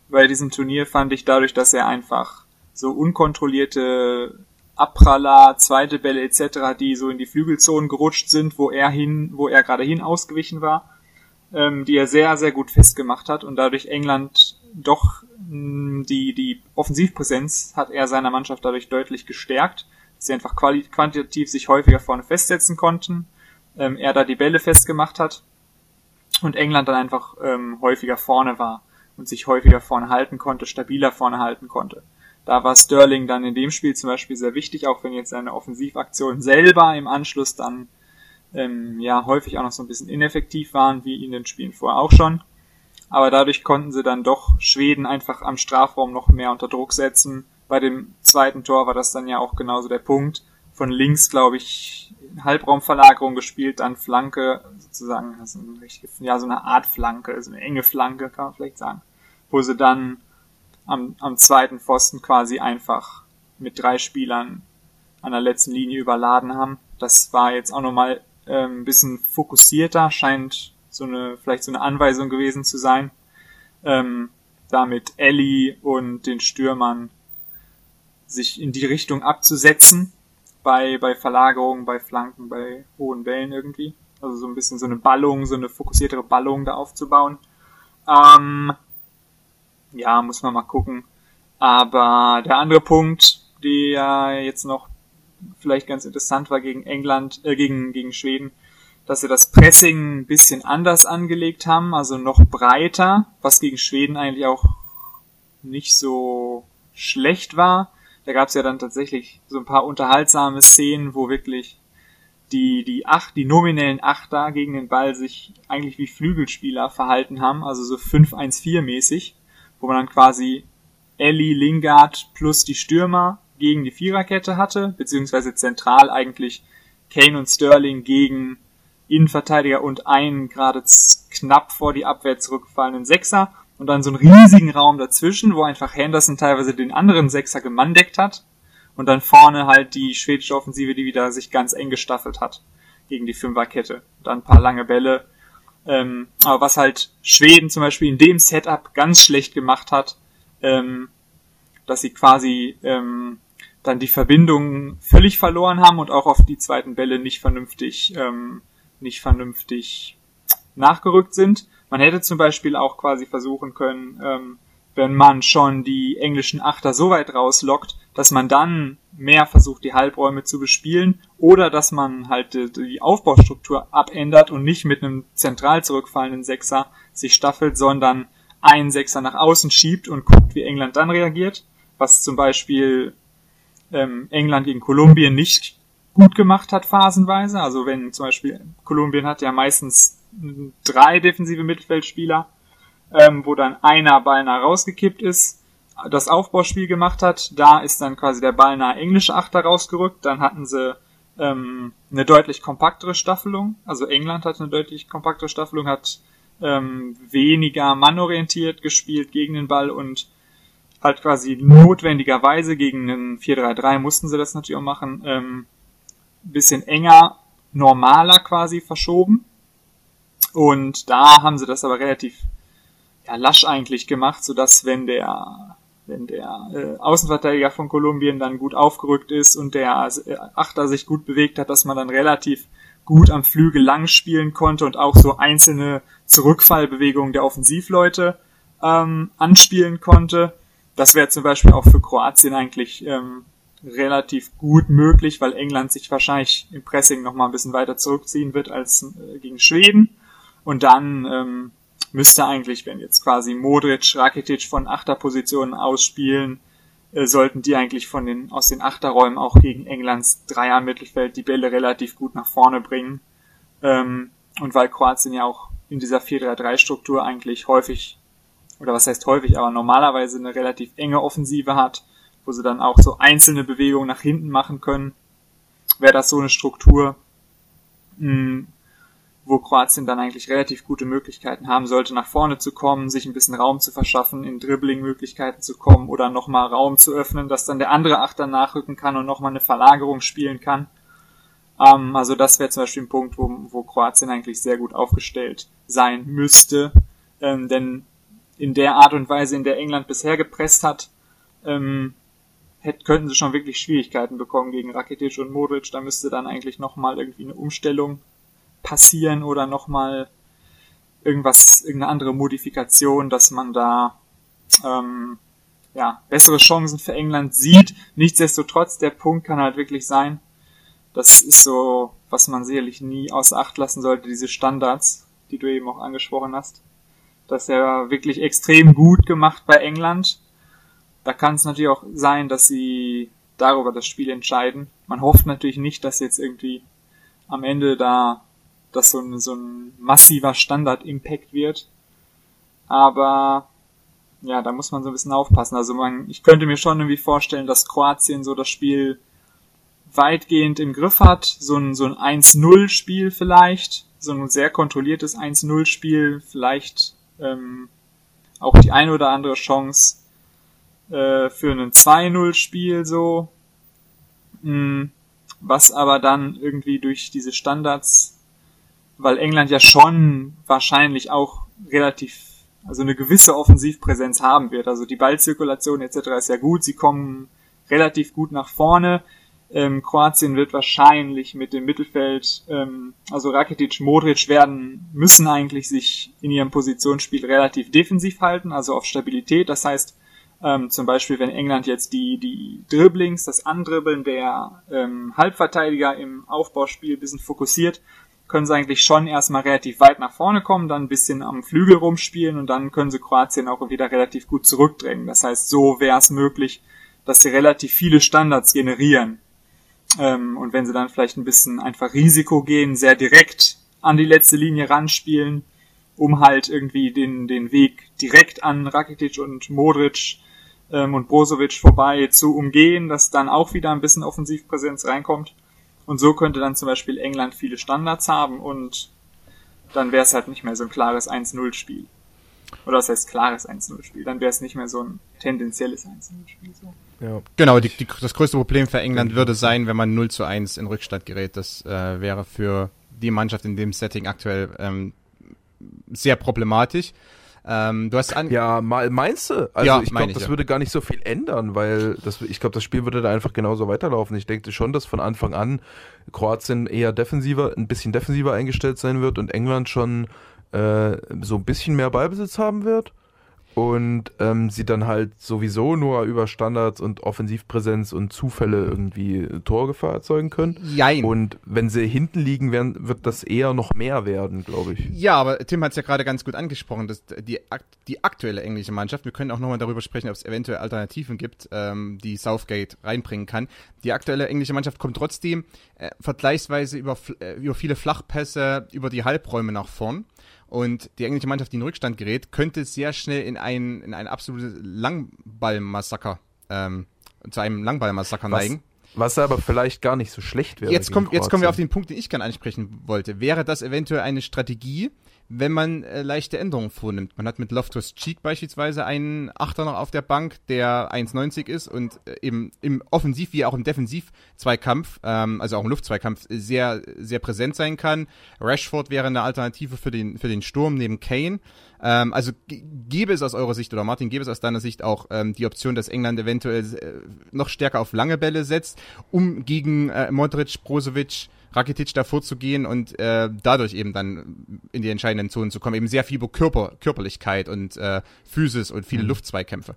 S2: bei diesem Turnier fand ich dadurch, dass er einfach so unkontrollierte Abpraller, zweite Bälle etc., die so in die Flügelzonen gerutscht sind, wo er hin, wo er gerade hin ausgewichen war, ähm, die er sehr, sehr gut festgemacht hat und dadurch England doch die, die Offensivpräsenz hat er seiner Mannschaft dadurch deutlich gestärkt, dass sie einfach quantitativ sich häufiger vorne festsetzen konnten, ähm, er da die Bälle festgemacht hat und England dann einfach ähm, häufiger vorne war und sich häufiger vorne halten konnte, stabiler vorne halten konnte. Da war Sterling dann in dem Spiel zum Beispiel sehr wichtig, auch wenn jetzt seine Offensivaktion selber im Anschluss dann ähm, ja häufig auch noch so ein bisschen ineffektiv waren, wie in den Spielen vorher auch schon. Aber dadurch konnten sie dann doch Schweden einfach am Strafraum noch mehr unter Druck setzen. Bei dem zweiten Tor war das dann ja auch genauso der Punkt. Von links, glaube ich, Halbraumverlagerung gespielt, dann Flanke, sozusagen, also eine richtige, ja, so eine Art Flanke, so eine enge Flanke, kann man vielleicht sagen. Wo sie dann am, am zweiten Pfosten quasi einfach mit drei Spielern an der letzten Linie überladen haben. Das war jetzt auch nochmal ähm, ein bisschen fokussierter, scheint so eine, vielleicht so eine Anweisung gewesen zu sein. Ähm, damit Ellie und den Stürmern sich in die Richtung abzusetzen bei, bei Verlagerungen, bei Flanken, bei hohen Bällen irgendwie. Also so ein bisschen so eine Ballung, so eine fokussiertere Ballung da aufzubauen. Ähm, ja, muss man mal gucken. Aber der andere Punkt, der jetzt noch vielleicht ganz interessant war gegen England, äh, gegen, gegen Schweden, dass sie das Pressing ein bisschen anders angelegt haben, also noch breiter, was gegen Schweden eigentlich auch nicht so schlecht war. Da gab es ja dann tatsächlich so ein paar unterhaltsame Szenen, wo wirklich die, die acht, die nominellen Achter gegen den Ball sich eigentlich wie Flügelspieler verhalten haben, also so 5-1-4 mäßig, wo man dann quasi Ellie, Lingard plus die Stürmer gegen die Viererkette hatte, beziehungsweise zentral eigentlich Kane und Sterling gegen Innenverteidiger und einen gerade knapp vor die Abwehr zurückgefallenen Sechser und dann so einen riesigen Raum dazwischen, wo einfach Henderson teilweise den anderen Sechser gemandeckt hat und dann vorne halt die schwedische Offensive, die wieder sich ganz eng gestaffelt hat gegen die Fünferkette. Dann ein paar lange Bälle. Ähm, aber was halt Schweden zum Beispiel in dem Setup ganz schlecht gemacht hat, ähm, dass sie quasi ähm, dann die Verbindung völlig verloren haben und auch auf die zweiten Bälle nicht vernünftig, ähm, nicht vernünftig nachgerückt sind. Man hätte zum Beispiel auch quasi versuchen können, ähm, wenn man schon die englischen Achter so weit rauslockt, dass man dann mehr versucht, die Halbräume zu bespielen oder dass man halt die Aufbaustruktur abändert und nicht mit einem zentral zurückfallenden Sechser sich staffelt, sondern einen Sechser nach außen schiebt und guckt, wie England dann reagiert. Was zum Beispiel ähm, England gegen Kolumbien nicht gut gemacht hat phasenweise. Also wenn zum Beispiel Kolumbien hat ja meistens drei defensive Mittelfeldspieler, ähm, wo dann einer beinahe rausgekippt ist, das Aufbauspiel gemacht hat. Da ist dann quasi der beinahe englische Achter rausgerückt. Dann hatten sie ähm, eine deutlich kompaktere Staffelung. Also England hat eine deutlich kompaktere Staffelung, hat ähm, weniger mannorientiert gespielt gegen den Ball und halt quasi notwendigerweise gegen einen 4-3-3 mussten sie das natürlich auch machen, ähm, bisschen enger, normaler quasi verschoben. Und da haben sie das aber relativ ja, lasch eigentlich gemacht, so dass wenn der wenn der äh, Außenverteidiger von Kolumbien dann gut aufgerückt ist und der äh, Achter sich gut bewegt hat, dass man dann relativ gut am Flügel lang spielen konnte und auch so einzelne Zurückfallbewegungen der Offensivleute ähm, anspielen konnte. Das wäre zum Beispiel auch für Kroatien eigentlich ähm, relativ gut möglich, weil England sich wahrscheinlich im Pressing noch mal ein bisschen weiter zurückziehen wird als äh, gegen Schweden. Und dann ähm, müsste eigentlich, wenn jetzt quasi Modric, Rakitic von Achterpositionen ausspielen, äh, sollten die eigentlich von den aus den Achterräumen auch gegen Englands Dreier-Mittelfeld die Bälle relativ gut nach vorne bringen. Ähm, und weil Kroatien ja auch in dieser 4-3-3-Struktur eigentlich häufig, oder was heißt häufig, aber normalerweise eine relativ enge Offensive hat, wo sie dann auch so einzelne Bewegungen nach hinten machen können, wäre das so eine Struktur, mh, hm, wo Kroatien dann eigentlich relativ gute Möglichkeiten haben sollte, nach vorne zu kommen, sich ein bisschen Raum zu verschaffen, in Dribbling-Möglichkeiten zu kommen oder nochmal Raum zu öffnen, dass dann der andere Achter nachrücken kann und nochmal eine Verlagerung spielen kann. Ähm, also das wäre zum Beispiel ein Punkt, wo, wo Kroatien eigentlich sehr gut aufgestellt sein müsste, ähm, denn in der Art und Weise, in der England bisher gepresst hat, ähm, hätten, könnten sie schon wirklich Schwierigkeiten bekommen gegen Rakitic und Modric. Da müsste dann eigentlich nochmal irgendwie eine Umstellung passieren oder nochmal irgendwas, irgendeine andere Modifikation, dass man da ähm, ja, bessere Chancen für England sieht. Nichtsdestotrotz, der Punkt kann halt wirklich sein, das ist so, was man sicherlich nie außer Acht lassen sollte, diese Standards, die du eben auch angesprochen hast. Das ist ja wirklich extrem gut gemacht bei England. Da kann es natürlich auch sein, dass sie darüber das Spiel entscheiden. Man hofft natürlich nicht, dass jetzt irgendwie am Ende da das so ein, so ein massiver Standard-Impact wird. Aber ja, da muss man so ein bisschen aufpassen. Also man, ich könnte mir schon irgendwie vorstellen, dass Kroatien so das Spiel weitgehend im Griff hat. So ein, so ein 1-0-Spiel vielleicht. So ein sehr kontrolliertes 1-0-Spiel. Vielleicht ähm, auch die eine oder andere Chance äh, für ein 2-0-Spiel so. Mhm. Was aber dann irgendwie durch diese Standards, weil England ja schon wahrscheinlich auch relativ, also eine gewisse Offensivpräsenz haben wird. Also die Ballzirkulation etc. ist ja gut, sie kommen relativ gut nach vorne. Ähm, Kroatien wird wahrscheinlich mit dem Mittelfeld, ähm, also Rakitic, Modric werden, müssen eigentlich sich in ihrem Positionsspiel relativ defensiv halten, also auf Stabilität. Das heißt, ähm, zum Beispiel, wenn England jetzt die, die Dribblings, das Andribbeln der ähm, Halbverteidiger im Aufbauspiel ein bisschen fokussiert, können sie eigentlich schon erstmal relativ weit nach vorne kommen, dann ein bisschen am Flügel rumspielen und dann können sie Kroatien auch wieder relativ gut zurückdrängen. Das heißt, so wäre es möglich, dass sie relativ viele Standards generieren. Ähm, und wenn sie dann vielleicht ein bisschen einfach Risiko gehen, sehr direkt an die letzte Linie ranspielen, um halt irgendwie den, den Weg direkt an Rakitic und Modric ähm, und Brozovic vorbei zu umgehen, dass dann auch wieder ein bisschen Offensivpräsenz reinkommt. Und so könnte dann zum Beispiel England viele Standards haben und dann wäre es halt nicht mehr so ein klares 1-0-Spiel. Oder das heißt klares 1-0-Spiel. Dann wäre es nicht mehr so ein tendenzielles 1-0-Spiel. So.
S1: Ja. Genau, die, die, das größte Problem für England würde sein, wenn man 0 zu 1 in Rückstand gerät. Das äh, wäre für die Mannschaft in dem Setting aktuell ähm, sehr problematisch.
S3: Ähm, du hast an ja, meinst du? Also ja, ich glaube, das ja. würde gar nicht so viel ändern, weil das, ich glaube, das Spiel würde da einfach genauso weiterlaufen. Ich denke schon, dass von Anfang an Kroatien eher defensiver, ein bisschen defensiver eingestellt sein wird und England schon äh, so ein bisschen mehr Ballbesitz haben wird. Und ähm, sie dann halt sowieso nur über Standards und Offensivpräsenz und Zufälle irgendwie Torgefahr erzeugen können.
S1: Jein.
S3: Und wenn sie hinten liegen werden, wird das eher noch mehr werden, glaube ich.
S1: Ja, aber Tim hat es ja gerade ganz gut angesprochen, dass die, die aktuelle englische Mannschaft, wir können auch nochmal darüber sprechen, ob es eventuell Alternativen gibt, ähm, die Southgate reinbringen kann. Die aktuelle englische Mannschaft kommt trotzdem äh, vergleichsweise über, äh, über viele Flachpässe über die Halbräume nach vorn und die englische Mannschaft, die in Rückstand gerät, könnte sehr schnell in ein, in ein absolutes Langballmassaker, ähm, zu einem Langballmassaker neigen.
S3: Was aber vielleicht gar nicht so schlecht wäre.
S1: Jetzt, kommt, jetzt kommen wir auf den Punkt, den ich gerne ansprechen wollte. Wäre das eventuell eine Strategie, wenn man äh, leichte Änderungen vornimmt. Man hat mit Loftus Cheek beispielsweise einen Achter noch auf der Bank, der 1,90 ist und äh, eben im Offensiv- wie auch im Defensiv-Zweikampf, ähm, also auch im Luftzweikampf, sehr, sehr präsent sein kann. Rashford wäre eine Alternative für den, für den Sturm neben Kane. Ähm, also gäbe es aus eurer Sicht, oder Martin, gäbe es aus deiner Sicht auch ähm, die Option, dass England eventuell äh, noch stärker auf lange Bälle setzt, um gegen äh, Modric, Brozovic, Rakitic davor zu gehen und äh, dadurch eben dann in die entscheidenden Zonen zu kommen. Eben sehr viel über Körper, Körperlichkeit und äh, Physis und viele mhm. Luftzweikämpfe.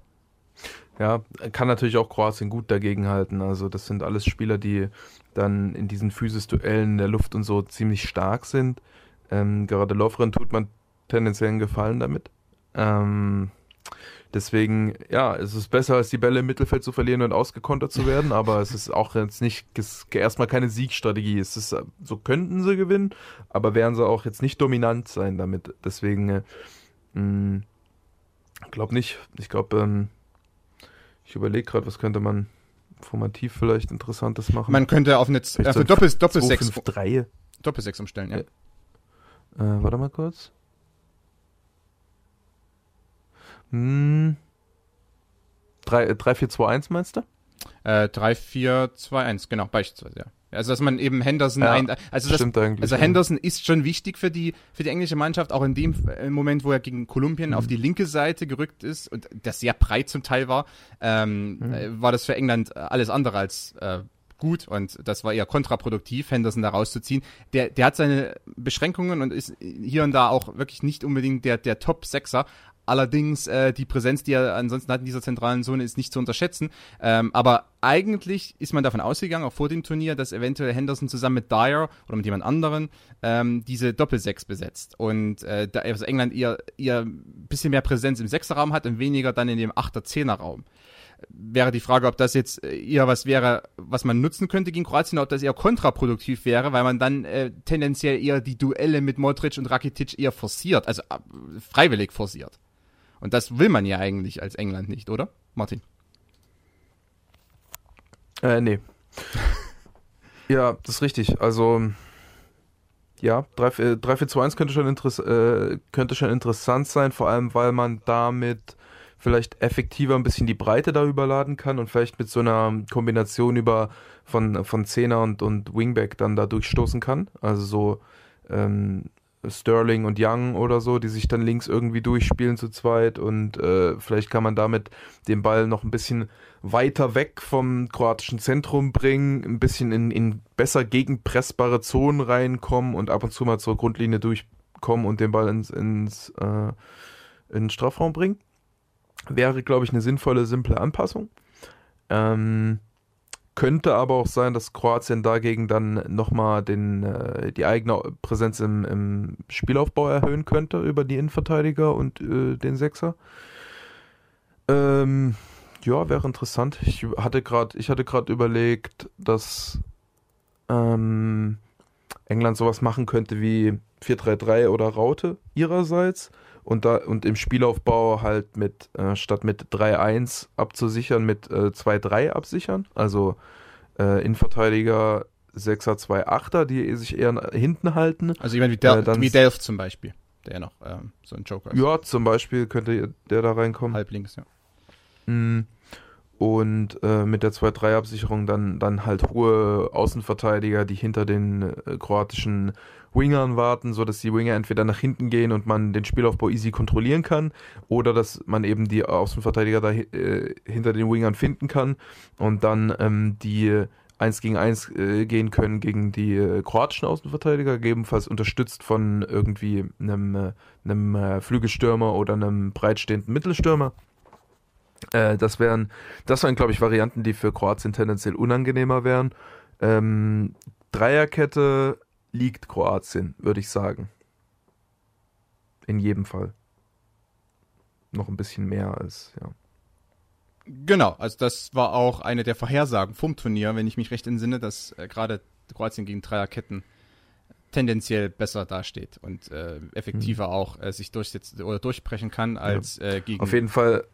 S3: Ja, kann natürlich auch Kroatien gut dagegen halten. Also das sind alles Spieler, die dann in diesen Physis-Duellen der Luft und so ziemlich stark sind. Ähm, gerade Lovren tut man tendenziell einen Gefallen damit. Ähm, Deswegen, ja, es ist besser, als die Bälle im Mittelfeld zu verlieren und ausgekontert zu werden, aber es ist auch jetzt nicht erstmal keine Siegstrategie. Es ist, so könnten sie gewinnen, aber werden sie auch jetzt nicht dominant sein damit. Deswegen, äh, hm, glaube nicht. Ich glaube, ähm, ich überlege gerade, was könnte man formativ vielleicht Interessantes machen.
S1: Man könnte auf eine äh, für Doppel, Doppel 2,
S3: 5, 3.
S1: Doppel 6 umstellen, ja.
S3: Äh, warte mal kurz. Hm. 3-4-2-1 meinst du?
S1: Äh, 3-4-2-1, genau, beispielsweise, ja. Also dass man eben Henderson
S3: ja,
S1: ein, also das, also Henderson ist schon wichtig für die für die englische Mannschaft, auch in dem Moment, wo er gegen Kolumbien mhm. auf die linke Seite gerückt ist und das sehr breit zum Teil war, ähm, mhm. Äh, war das für England alles andere als äh, gut und das war eher kontraproduktiv, Henderson da rauszuziehen. Der, der hat seine Beschränkungen und ist hier und da auch wirklich nicht unbedingt der, der Top-Sechser, Allerdings äh, die Präsenz, die er ansonsten hat in dieser zentralen Zone, ist nicht zu unterschätzen. Ähm, aber eigentlich ist man davon ausgegangen, auch vor dem Turnier, dass eventuell Henderson zusammen mit Dyer oder mit jemand anderen ähm, diese Doppelsechs besetzt. Und äh, da also England eher, eher ein bisschen mehr Präsenz im Sechserraum hat und weniger dann in dem Achter-Zehner-Raum wäre die Frage, ob das jetzt eher was wäre, was man nutzen könnte gegen Kroatien, ob das eher kontraproduktiv wäre, weil man dann äh, tendenziell eher die Duelle mit Modric und Rakitic eher forciert, also äh, freiwillig forciert. Und das will man ja eigentlich als England nicht, oder? Martin?
S3: Äh, nee. *laughs* ja, das ist richtig. Also, ja, 3-4-2-1 könnte, schon äh, könnte schon interessant sein, vor allem weil man damit vielleicht effektiver ein bisschen die Breite da überladen kann und vielleicht mit so einer Kombination über von, von Zehner und, und Wingback dann da durchstoßen kann. Also so ähm, Sterling und Young oder so, die sich dann links irgendwie durchspielen zu zweit und äh, vielleicht kann man damit den Ball noch ein bisschen weiter weg vom kroatischen Zentrum bringen, ein bisschen in, in besser gegenpressbare Zonen reinkommen und ab und zu mal zur Grundlinie durchkommen und den Ball ins, ins äh, in den Strafraum bringen. Wäre, glaube ich, eine sinnvolle, simple Anpassung. Ähm, könnte aber auch sein, dass Kroatien dagegen dann nochmal äh, die eigene Präsenz im, im, Spielaufbau erhöhen könnte über die Innenverteidiger und äh, den Sechser. Ähm, ja, wäre interessant. Ich hatte gerade, überlegt, dass ähm, England sowas machen könnte wie 4-3-3 oder Raute ihrerseits und da und im Spielaufbau halt mit äh, statt mit 3-1 abzusichern mit äh, 2-3 absichern. Also äh, Innenverteidiger 6er, 2 8er, die sich eher hinten halten.
S1: Also jemand wie, Del äh, wie Delft zum Beispiel, der ja noch ähm, so ein Joker ist.
S3: Ja, zum Beispiel könnte der da reinkommen.
S1: Halblinks, ja.
S3: Mhm und äh, mit der 2-3-Absicherung dann, dann halt hohe Außenverteidiger, die hinter den äh, kroatischen Wingern warten, sodass die Winger entweder nach hinten gehen und man den Spielaufbau easy kontrollieren kann oder dass man eben die Außenverteidiger da äh, hinter den Wingern finden kann und dann ähm, die 1 gegen 1 äh, gehen können gegen die äh, kroatischen Außenverteidiger, gegebenenfalls unterstützt von irgendwie einem, äh, einem äh, Flügelstürmer oder einem breitstehenden Mittelstürmer. Äh, das wären, das wären, glaube ich, Varianten, die für Kroatien tendenziell unangenehmer wären. Ähm, Dreierkette liegt Kroatien, würde ich sagen. In jedem Fall. Noch ein bisschen mehr als, ja.
S1: Genau, also das war auch eine der Vorhersagen vom Turnier, wenn ich mich recht entsinne, dass äh, gerade Kroatien gegen Dreierketten tendenziell besser dasteht und äh, effektiver mhm. auch äh, sich durchsetzen oder durchbrechen kann als ja. äh, gegen.
S3: Auf jeden Fall,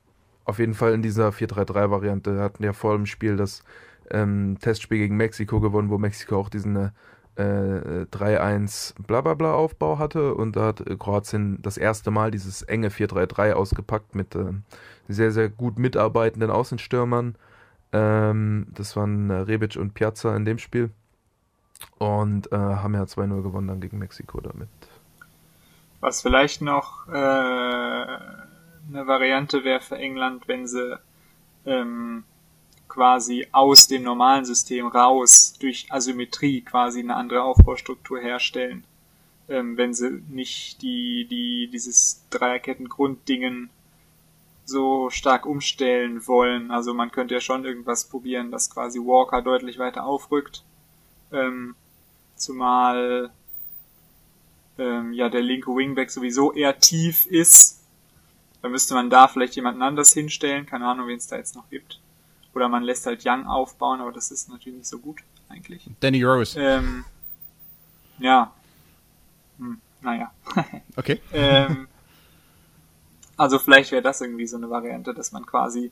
S3: auf jeden Fall in dieser 4-3-3-Variante hatten ja vor dem Spiel das ähm, Testspiel gegen Mexiko gewonnen, wo Mexiko auch diesen äh, 3-1 blablabla Aufbau hatte und da hat Kroatien das erste Mal dieses enge 4-3-3 ausgepackt mit äh, sehr, sehr gut mitarbeitenden Außenstürmern. Ähm, das waren äh, Rebic und Piazza in dem Spiel. Und äh, haben ja 2-0 gewonnen dann gegen Mexiko damit.
S2: Was vielleicht noch äh, eine Variante wäre für England, wenn sie ähm, quasi aus dem normalen System raus durch Asymmetrie quasi eine andere Aufbaustruktur herstellen. Ähm, wenn sie nicht die, die, dieses Dreierketten-Grunddingen so stark umstellen wollen. Also man könnte ja schon irgendwas probieren, dass quasi Walker deutlich weiter aufrückt. Ähm, zumal ähm, ja der linke Wingback sowieso eher tief ist. Da müsste man da vielleicht jemanden anders hinstellen. Keine Ahnung, wen es da jetzt noch gibt. Oder man lässt halt Young aufbauen, aber das ist natürlich nicht so gut eigentlich.
S1: Danny Rose.
S2: Ähm, ja. Hm, naja. *laughs*
S1: okay.
S2: ähm, also vielleicht wäre das irgendwie so eine Variante, dass man quasi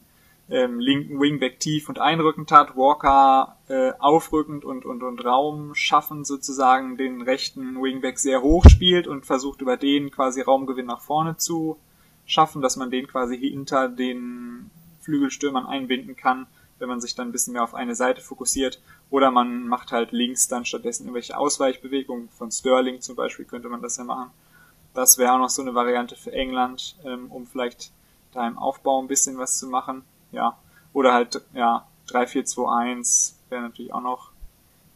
S2: ähm, linken Wingback tief und einrückend hat, Walker äh, aufrückend und, und, und Raum schaffen sozusagen, den rechten Wingback sehr hoch spielt und versucht über den quasi Raumgewinn nach vorne zu schaffen, dass man den quasi hinter den Flügelstürmern einbinden kann, wenn man sich dann ein bisschen mehr auf eine Seite fokussiert. Oder man macht halt links dann stattdessen irgendwelche Ausweichbewegungen. Von Sterling zum Beispiel könnte man das ja machen. Das wäre auch noch so eine Variante für England, ähm, um vielleicht da im Aufbau ein bisschen was zu machen. Ja. Oder halt, ja, 3-4-2-1 wäre natürlich auch noch.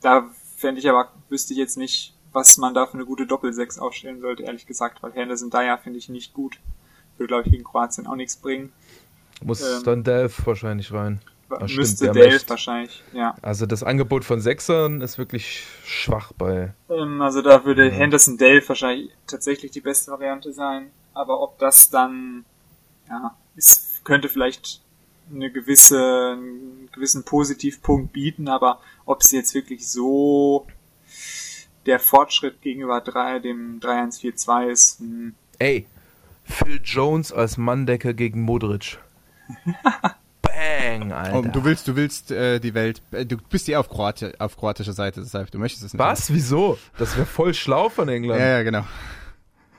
S2: Da fände ich aber, wüsste ich jetzt nicht, was man da für eine gute Doppel-6 aufstellen sollte, ehrlich gesagt, weil Henderson da ja finde ich nicht gut. Würde, glaube ich, gegen Kroatien auch nichts bringen.
S3: Muss ähm, dann Delph wahrscheinlich rein.
S2: Das müsste Delph wahrscheinlich, ja.
S3: Also das Angebot von Sechsern ist wirklich schwach bei.
S2: Ähm, also da würde ja. Henderson Delph wahrscheinlich tatsächlich die beste Variante sein. Aber ob das dann, ja, es könnte vielleicht eine gewisse, einen gewissen Positivpunkt bieten, aber ob es jetzt wirklich so der Fortschritt gegenüber 3, dem 3-1-4-2 ist. Hm.
S3: Ey, Phil Jones als Manndecker gegen Modric. *laughs* Bang, Alter.
S1: Oh, du willst, du willst äh, die Welt. Äh, du bist ja auf, Kroati auf kroatischer Seite, deshalb du möchtest es
S3: nicht. Was? Wieso? Das wäre voll schlau von England.
S1: Ja, ja, genau.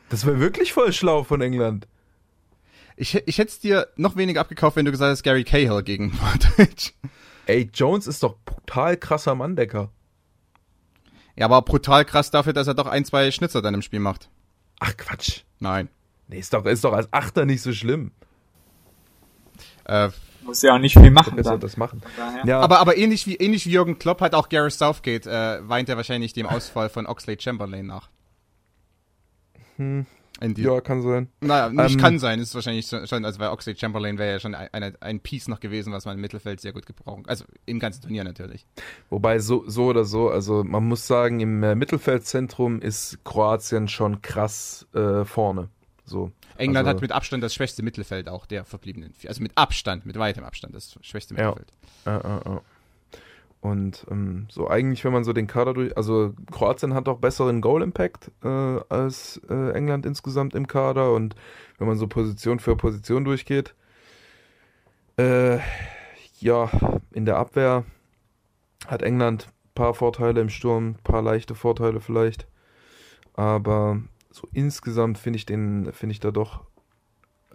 S3: Das wäre wirklich voll schlau von England.
S1: Ich, ich hätte es dir noch weniger abgekauft, wenn du gesagt hast, Gary Cahill gegen *laughs* Modric.
S3: Ey, Jones ist doch brutal krasser Manndecker.
S1: Ja, aber brutal krass dafür, dass er doch ein, zwei Schnitzer dann im Spiel macht.
S3: Ach Quatsch.
S1: Nein.
S3: Nee, ist doch, ist doch als Achter nicht so schlimm.
S2: Äh, muss ja auch nicht viel machen.
S3: Dann. Das machen.
S1: Ja. Aber, aber ähnlich, wie, ähnlich wie Jürgen Klopp hat auch Gareth Southgate, äh, weint er wahrscheinlich dem Ausfall von Oxley Chamberlain nach.
S3: Hm. ja, kann sein.
S1: Naja, nicht ähm, kann sein, ist wahrscheinlich schon, also weil Oxley Chamberlain wäre ja schon ein, ein Piece noch gewesen, was man im Mittelfeld sehr gut gebrauchen Also im ganzen Turnier natürlich.
S3: Wobei so, so oder so, also man muss sagen, im äh, Mittelfeldzentrum ist Kroatien schon krass äh, vorne. So.
S1: England also, hat mit Abstand das schwächste Mittelfeld auch der verbliebenen vier. Also mit Abstand, mit weitem Abstand das schwächste Mittelfeld.
S3: Ja, ja, ja. Und ähm, so eigentlich, wenn man so den Kader durch, also Kroatien hat auch besseren Goal Impact äh, als äh, England insgesamt im Kader und wenn man so Position für Position durchgeht, äh, ja, in der Abwehr hat England ein paar Vorteile im Sturm, ein paar leichte Vorteile vielleicht, aber so insgesamt finde ich den, finde ich da doch,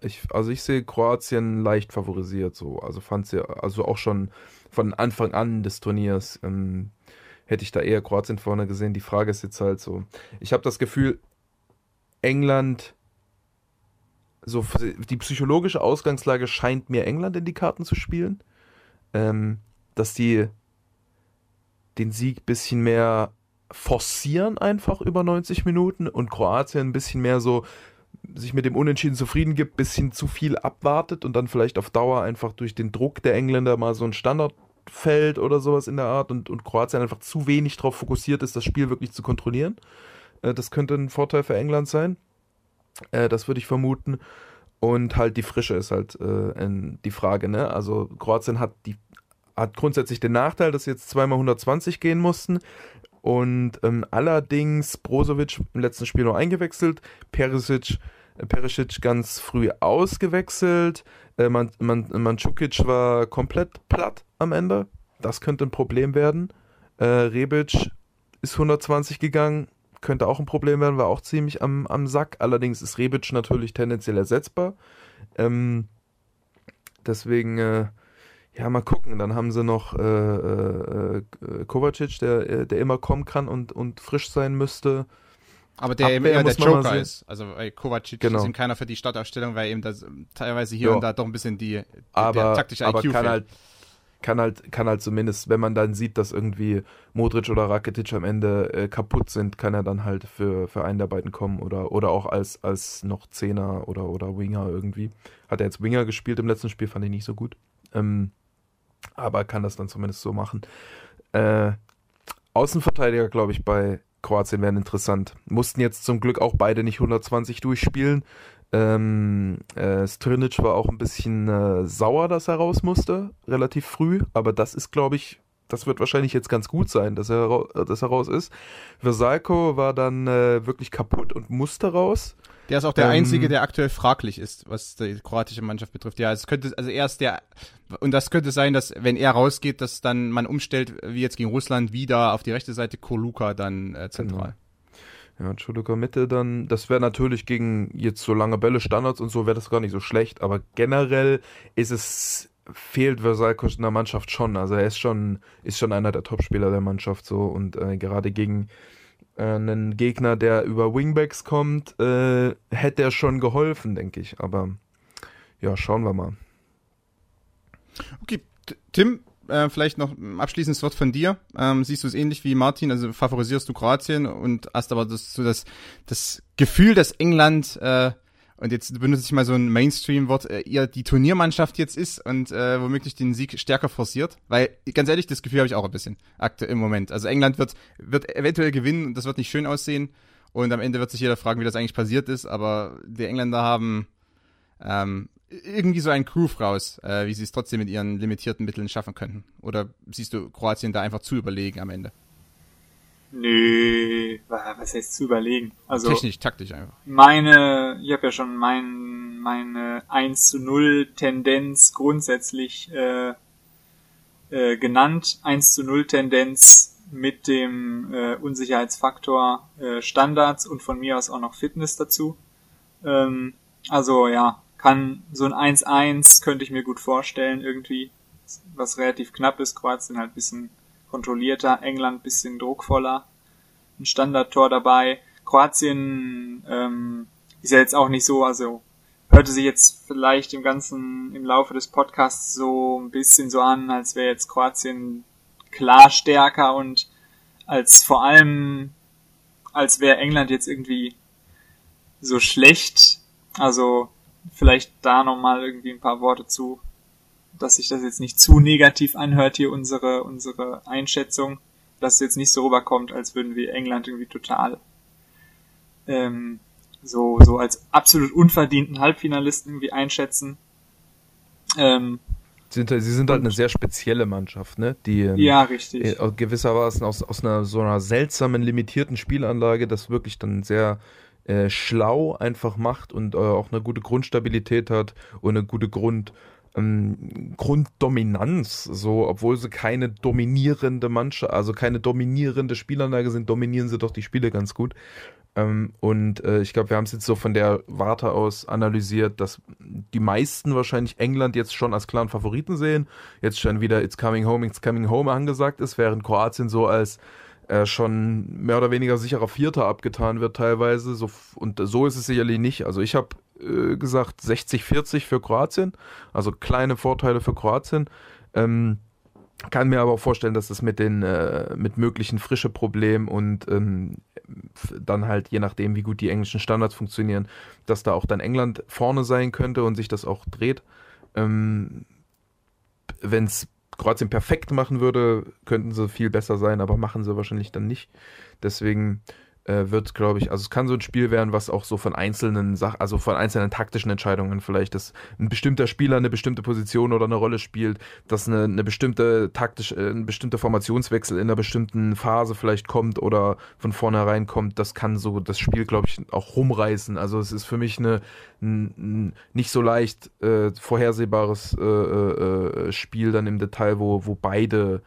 S3: ich, also ich sehe Kroatien leicht favorisiert, so, also fand sie, also auch schon von Anfang an des Turniers ähm, hätte ich da eher Kroatien vorne gesehen. Die Frage ist jetzt halt so, ich habe das Gefühl, England, so die psychologische Ausgangslage scheint mir England in die Karten zu spielen, ähm, dass die den Sieg bisschen mehr forcieren einfach über 90 Minuten und Kroatien ein bisschen mehr so sich mit dem Unentschieden zufrieden gibt, bisschen zu viel abwartet und dann vielleicht auf Dauer einfach durch den Druck der Engländer mal so ein Standard fällt oder sowas in der Art und, und Kroatien einfach zu wenig darauf fokussiert ist, das Spiel wirklich zu kontrollieren. Äh, das könnte ein Vorteil für England sein. Äh, das würde ich vermuten. Und halt die Frische ist halt äh, die Frage, ne? Also Kroatien hat die hat grundsätzlich den Nachteil, dass sie jetzt zweimal 120 gehen mussten. Und ähm, allerdings Brozovic im letzten Spiel noch eingewechselt, Perisic, äh, Perisic ganz früh ausgewechselt, äh, Man, Man, war komplett platt am Ende. Das könnte ein Problem werden. Äh, Rebic ist 120 gegangen, könnte auch ein Problem werden, war auch ziemlich am, am Sack. Allerdings ist Rebic natürlich tendenziell ersetzbar. Ähm, deswegen äh, ja, mal gucken. Dann haben sie noch äh, äh, äh Kovacic, der, äh, der immer kommen kann und, und frisch sein müsste.
S1: Aber der Abwehr immer der Joker ist. Also weil Kovacic genau. ist ihm keiner für die Startaufstellung, weil eben das teilweise hier ja. und da doch ein bisschen die
S3: aber, der taktische aber IQ kann halt kann halt, kann halt zumindest, wenn man dann sieht, dass irgendwie Modric oder Rakitic am Ende äh, kaputt sind, kann er dann halt für, für einen der beiden kommen oder, oder auch als, als noch Zehner oder, oder Winger irgendwie. Hat er jetzt Winger gespielt im letzten Spiel, fand ich nicht so gut. Ähm, aber kann das dann zumindest so machen. Äh, Außenverteidiger, glaube ich, bei Kroatien wären interessant. Mussten jetzt zum Glück auch beide nicht 120 durchspielen. Ähm, äh, Strinic war auch ein bisschen äh, sauer, dass er raus musste, relativ früh, aber das ist, glaube ich, das wird wahrscheinlich jetzt ganz gut sein, dass er, dass er raus ist. Versalko war dann äh, wirklich kaputt und musste raus.
S1: Der ist auch der ähm, einzige, der aktuell fraglich ist, was die kroatische Mannschaft betrifft. Ja, es könnte, also er ist der, und das könnte sein, dass wenn er rausgeht, dass dann man umstellt, wie jetzt gegen Russland, wieder auf die rechte Seite Koluka dann äh, zentral.
S3: Genau. Ja, Chuluka Mitte dann, das wäre natürlich gegen jetzt so lange Bälle, Standards und so, wäre das gar nicht so schlecht, aber generell ist es, fehlt Versalco in der Mannschaft schon. Also er ist schon, ist schon einer der Topspieler der Mannschaft so und äh, gerade gegen äh, einen Gegner, der über Wingbacks kommt, äh, hätte er schon geholfen, denke ich. Aber ja, schauen wir mal.
S1: Okay, Tim, äh, vielleicht noch ein abschließendes Wort von dir. Ähm, siehst du es ähnlich wie Martin? Also favorisierst du Kroatien und hast aber das, so das, das Gefühl, dass England äh, und jetzt benutze ich mal so ein Mainstream-Wort, äh, ihr die Turniermannschaft jetzt ist und äh, womöglich den Sieg stärker forciert. Weil, ganz ehrlich, das Gefühl habe ich auch ein bisschen aktuell im Moment. Also England wird, wird eventuell gewinnen und das wird nicht schön aussehen. Und am Ende wird sich jeder fragen, wie das eigentlich passiert ist. Aber die Engländer haben ähm, irgendwie so einen Groove raus, äh, wie sie es trotzdem mit ihren limitierten Mitteln schaffen könnten. Oder siehst du Kroatien da einfach zu überlegen am Ende?
S2: Nö, was heißt zu überlegen? Also
S1: technisch, taktisch einfach.
S2: Meine, ich habe ja schon mein, meine 1 zu 0 Tendenz grundsätzlich äh, äh, genannt. 1 zu 0 Tendenz mit dem äh, Unsicherheitsfaktor äh, Standards und von mir aus auch noch Fitness dazu. Ähm, also ja, kann so ein 1-1 könnte ich mir gut vorstellen irgendwie, was relativ knapp ist. Kroatien halt bisschen kontrollierter, England bisschen druckvoller, ein Standardtor dabei. Kroatien ähm, ist ja jetzt auch nicht so, also hörte sich jetzt vielleicht im ganzen, im Laufe des Podcasts so ein bisschen so an, als wäre jetzt Kroatien klar stärker und als vor allem, als wäre England jetzt irgendwie so schlecht. Also vielleicht da nochmal irgendwie ein paar Worte zu dass sich das jetzt nicht zu negativ anhört hier unsere unsere Einschätzung, dass es jetzt nicht so rüberkommt, als würden wir England irgendwie total ähm, so so als absolut unverdienten Halbfinalisten irgendwie einschätzen.
S3: Ähm, sind, sie sind halt eine sehr spezielle Mannschaft, ne? Die ähm,
S2: ja richtig
S3: äh, gewissermaßen aus aus einer so einer seltsamen limitierten Spielanlage, das wirklich dann sehr äh, schlau einfach macht und äh, auch eine gute Grundstabilität hat und eine gute Grund ähm, Grunddominanz, so, obwohl sie keine dominierende Mannschaft, also keine dominierende Spielanlage sind, dominieren sie doch die Spiele ganz gut. Ähm, und äh, ich glaube, wir haben es jetzt so von der Warte aus analysiert, dass die meisten wahrscheinlich England jetzt schon als klaren Favoriten sehen. Jetzt schon wieder It's Coming Home, It's Coming Home angesagt ist, während Kroatien so als äh, schon mehr oder weniger sicherer Vierter abgetan wird teilweise. So, und so ist es sicherlich nicht. Also ich habe äh, gesagt 60-40 für Kroatien, also kleine Vorteile für Kroatien. Ähm, kann mir aber auch vorstellen, dass das mit den äh, mit möglichen frische Problemen und ähm, dann halt je nachdem, wie gut die englischen Standards funktionieren, dass da auch dann England vorne sein könnte und sich das auch dreht. Ähm, Wenn es Kroatien perfekt machen würde, könnten sie viel besser sein, aber machen sie wahrscheinlich dann nicht. Deswegen äh, wird, glaube ich, also es kann so ein Spiel werden, was auch so von einzelnen Sachen, also von einzelnen taktischen Entscheidungen vielleicht, dass ein bestimmter Spieler eine bestimmte Position oder eine Rolle spielt, dass eine, eine bestimmte taktisch, äh, ein bestimmter Formationswechsel in einer bestimmten Phase vielleicht kommt oder von vornherein kommt, das kann so das Spiel, glaube ich, auch rumreißen. Also es ist für mich eine ein, ein nicht so leicht äh, vorhersehbares äh, äh, äh Spiel dann im Detail, wo, wo beide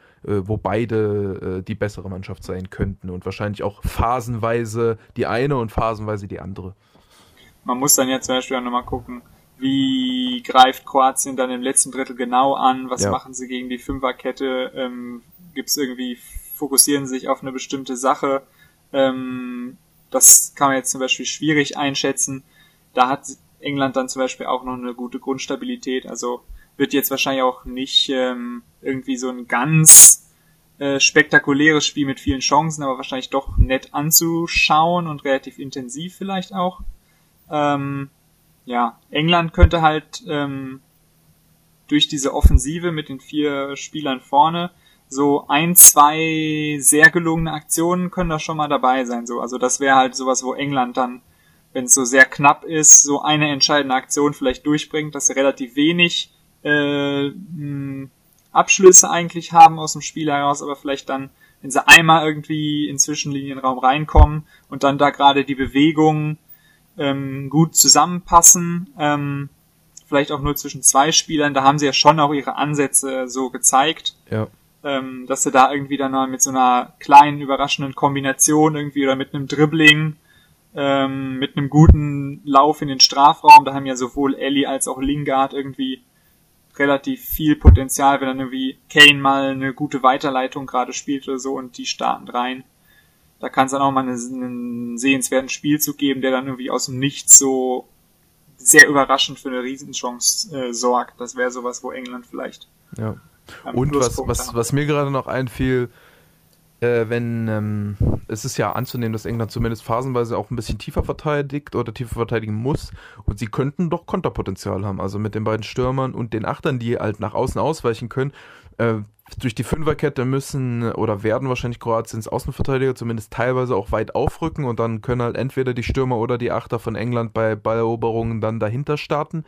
S3: wo beide äh, die bessere Mannschaft sein könnten und wahrscheinlich auch phasenweise die eine und phasenweise die andere.
S2: Man muss dann ja zum Beispiel auch nochmal gucken, wie greift Kroatien dann im letzten Drittel genau an, was ja. machen sie gegen die Fünferkette, ähm, gibt es irgendwie, fokussieren sie sich auf eine bestimmte Sache, ähm, das kann man jetzt zum Beispiel schwierig einschätzen. Da hat England dann zum Beispiel auch noch eine gute Grundstabilität, also wird jetzt wahrscheinlich auch nicht ähm, irgendwie so ein ganz äh, spektakuläres Spiel mit vielen Chancen, aber wahrscheinlich doch nett anzuschauen und relativ intensiv vielleicht auch. Ähm, ja, England könnte halt ähm, durch diese Offensive mit den vier Spielern vorne so ein, zwei sehr gelungene Aktionen können da schon mal dabei sein. So, also das wäre halt sowas, wo England dann, wenn es so sehr knapp ist, so eine entscheidende Aktion vielleicht durchbringt, dass relativ wenig äh, Abschlüsse eigentlich haben aus dem Spiel heraus, aber vielleicht dann, wenn sie einmal irgendwie in Zwischenlinienraum reinkommen und dann da gerade die Bewegungen ähm, gut zusammenpassen, ähm, vielleicht auch nur zwischen zwei Spielern, da haben sie ja schon auch ihre Ansätze so gezeigt.
S3: Ja.
S2: Ähm, dass sie da irgendwie dann mal mit so einer kleinen, überraschenden Kombination irgendwie oder mit einem Dribbling, ähm, mit einem guten Lauf in den Strafraum, da haben ja sowohl Ellie als auch Lingard irgendwie relativ viel Potenzial, wenn dann irgendwie Kane mal eine gute Weiterleitung gerade spielt oder so und die starten rein. Da kann es dann auch mal einen, einen sehenswerten Spielzug geben, der dann irgendwie aus dem Nichts so sehr überraschend für eine Riesenchance äh, sorgt. Das wäre sowas, wo England vielleicht.
S3: Ja. Und was, was, was mir gerade noch einfiel, äh, wenn ähm, es ist ja anzunehmen, dass England zumindest phasenweise auch ein bisschen tiefer verteidigt oder tiefer verteidigen muss und sie könnten doch Konterpotenzial haben. Also mit den beiden Stürmern und den Achtern, die halt nach außen ausweichen können, äh, durch die Fünferkette müssen oder werden wahrscheinlich Kroatiens Außenverteidiger zumindest teilweise auch weit aufrücken und dann können halt entweder die Stürmer oder die Achter von England bei Balleroberungen dann dahinter starten.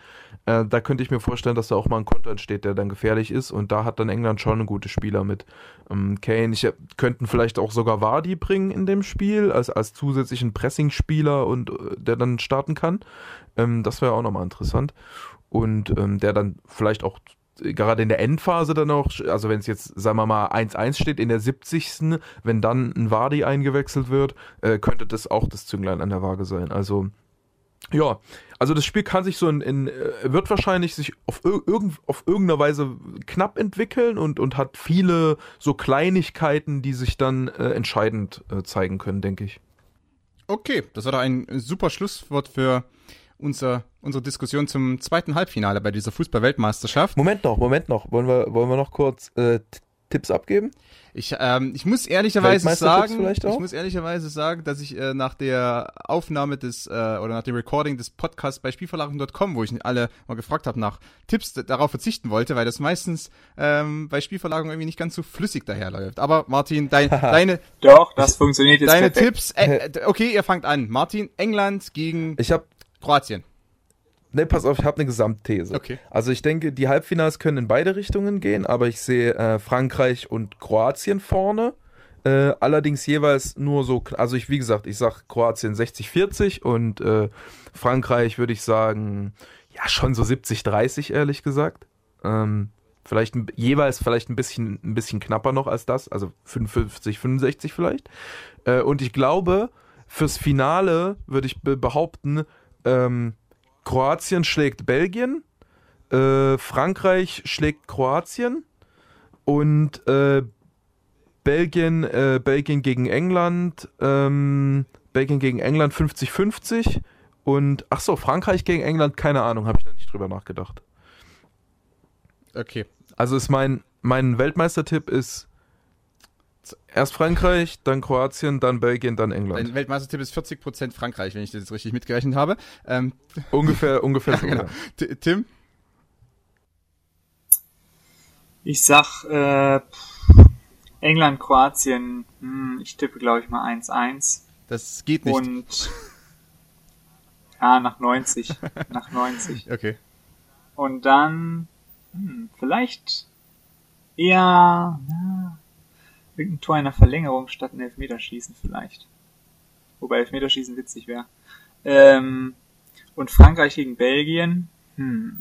S3: Äh, da könnte ich mir vorstellen, dass da auch mal ein Konter entsteht, der dann gefährlich ist und da hat dann England schon guten Spieler mit. Ähm, Kane, ich, könnten vielleicht auch sogar Vardy bringen in dem Spiel als, als zusätzlichen Pressing-Spieler und äh, der dann starten kann. Ähm, das wäre auch nochmal interessant und ähm, der dann vielleicht auch gerade in der Endphase dann auch, also wenn es jetzt, sagen wir mal, 1-1 steht in der 70. Wenn dann ein Wadi eingewechselt wird, äh, könnte das auch das Zünglein an der Waage sein. Also, ja, also das Spiel kann sich so in, in äh, wird wahrscheinlich sich auf, irgend, auf irgendeine Weise knapp entwickeln und, und hat viele so Kleinigkeiten, die sich dann äh, entscheidend äh, zeigen können, denke ich.
S1: Okay, das war doch ein super Schlusswort für unser, unsere Diskussion zum zweiten Halbfinale bei dieser Fußball-Weltmeisterschaft.
S3: Moment noch, Moment noch. Wollen wir, wollen wir noch kurz äh, Tipps abgeben?
S1: Ich, ähm, ich muss ehrlicherweise sagen, ich muss ehrlicherweise sagen, dass ich äh, nach der Aufnahme des äh, oder nach dem Recording des Podcasts bei Spielverlagerung.com, wo ich alle mal gefragt habe nach Tipps, darauf verzichten wollte, weil das meistens ähm, bei Spielverlagerung irgendwie nicht ganz so flüssig daherläuft. Aber Martin, dein, deine
S2: Doch, das funktioniert jetzt
S1: Deine perfekt. Tipps, äh, okay, ihr fangt an. Martin, England gegen
S3: Ich habe
S1: Kroatien.
S3: Ne, pass auf, ich habe eine Gesamtthese.
S1: Okay.
S3: Also ich denke, die Halbfinals können in beide Richtungen gehen, aber ich sehe äh, Frankreich und Kroatien vorne. Äh, allerdings jeweils nur so, also ich, wie gesagt, ich sag Kroatien 60-40 und äh, Frankreich würde ich sagen, ja, schon so 70-30, ehrlich gesagt. Ähm, vielleicht jeweils vielleicht ein bisschen, ein bisschen knapper noch als das, also 55, 65 vielleicht. Äh, und ich glaube, fürs Finale würde ich behaupten, ähm, Kroatien schlägt Belgien, äh, Frankreich schlägt Kroatien und äh, Belgien, äh, Belgien gegen England, ähm, Belgien gegen England 50-50 und ach so, Frankreich gegen England, keine Ahnung, habe ich da nicht drüber nachgedacht.
S1: Okay,
S3: Also ist mein, mein Weltmeistertipp ist erst Frankreich, dann Kroatien, dann Belgien, dann England.
S1: Dein Weltmeistertipp ist 40% Frankreich, wenn ich das jetzt richtig mitgerechnet habe. Ähm,
S3: ungefähr, *laughs* ungefähr
S1: ja,
S3: so.
S1: genau. Tim?
S2: Ich sag äh, England, Kroatien, hm, ich tippe glaube ich mal 1-1.
S1: Das geht nicht.
S2: Und ja, nach 90. *laughs* nach 90.
S1: Okay.
S2: Und dann hm, vielleicht eher na, irgendein Tor in der Verlängerung statt ein Elfmeterschießen vielleicht. Wobei Elfmeterschießen witzig wäre. Ähm, und Frankreich gegen Belgien. Hm.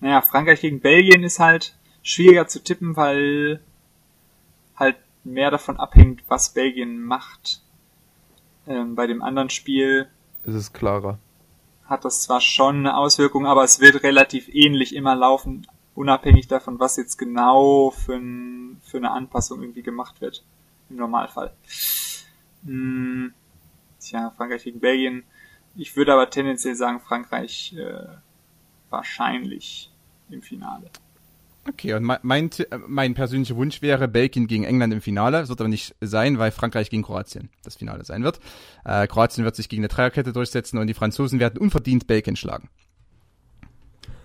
S2: Naja, Frankreich gegen Belgien ist halt schwieriger zu tippen, weil halt mehr davon abhängt, was Belgien macht. Ähm, bei dem anderen Spiel
S3: ist es klarer.
S2: Hat das zwar schon eine Auswirkung, aber es wird relativ ähnlich immer laufen, unabhängig davon, was jetzt genau für, ein, für eine Anpassung irgendwie gemacht wird. Im Normalfall. Hm, tja, Frankreich gegen Belgien. Ich würde aber tendenziell sagen, Frankreich äh, wahrscheinlich im Finale.
S1: Okay, und mein, mein persönlicher Wunsch wäre Belgien gegen England im Finale. Das wird aber nicht sein, weil Frankreich gegen Kroatien das Finale sein wird. Äh, Kroatien wird sich gegen eine Dreierkette durchsetzen und die Franzosen werden unverdient Belgien schlagen.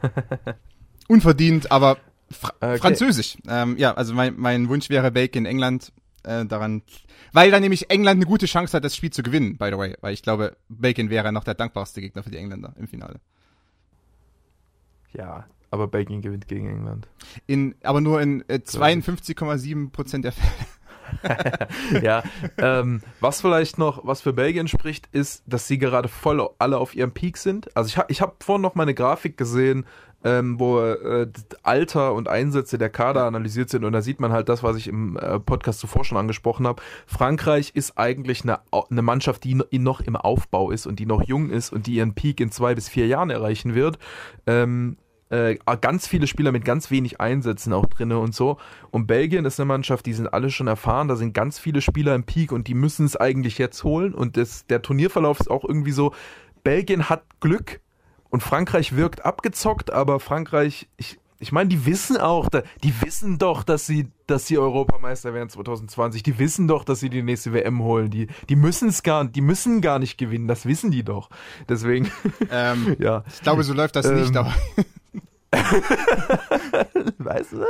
S1: *laughs* unverdient, aber fra okay. französisch. Ähm, ja, also mein, mein Wunsch wäre Belgien, England. Äh, daran, weil dann nämlich England eine gute Chance hat, das Spiel zu gewinnen, by the way. Weil ich glaube, Belgien wäre noch der dankbarste Gegner für die Engländer im Finale.
S3: Ja, aber Belgien gewinnt gegen England.
S1: In, aber nur in äh, 52,7 Prozent der
S3: Fälle. *laughs* ja, ähm, was vielleicht noch, was für Belgien spricht, ist, dass sie gerade voll alle auf ihrem Peak sind. Also ich habe ich hab vorhin noch mal eine Grafik gesehen, ähm, wo äh, Alter und Einsätze der Kader analysiert sind und da sieht man halt das, was ich im äh, Podcast zuvor schon angesprochen habe. Frankreich ist eigentlich eine, eine Mannschaft, die noch im Aufbau ist und die noch jung ist und die ihren Peak in zwei bis vier Jahren erreichen wird. Ähm, äh, ganz viele Spieler mit ganz wenig Einsätzen auch drin und so. Und Belgien ist eine Mannschaft, die sind alle schon erfahren, da sind ganz viele Spieler im Peak und die müssen es eigentlich jetzt holen. Und das, der Turnierverlauf ist auch irgendwie so, Belgien hat Glück und Frankreich wirkt abgezockt, aber Frankreich, ich, ich meine, die wissen auch, die wissen doch, dass sie, dass sie Europameister werden 2020. Die wissen doch, dass sie die nächste WM holen. Die, die müssen es gar, die müssen gar nicht gewinnen. Das wissen die doch. Deswegen,
S1: ähm, *laughs* ja. Ich glaube, so läuft das ähm, nicht, aber. *laughs*
S3: weißt du?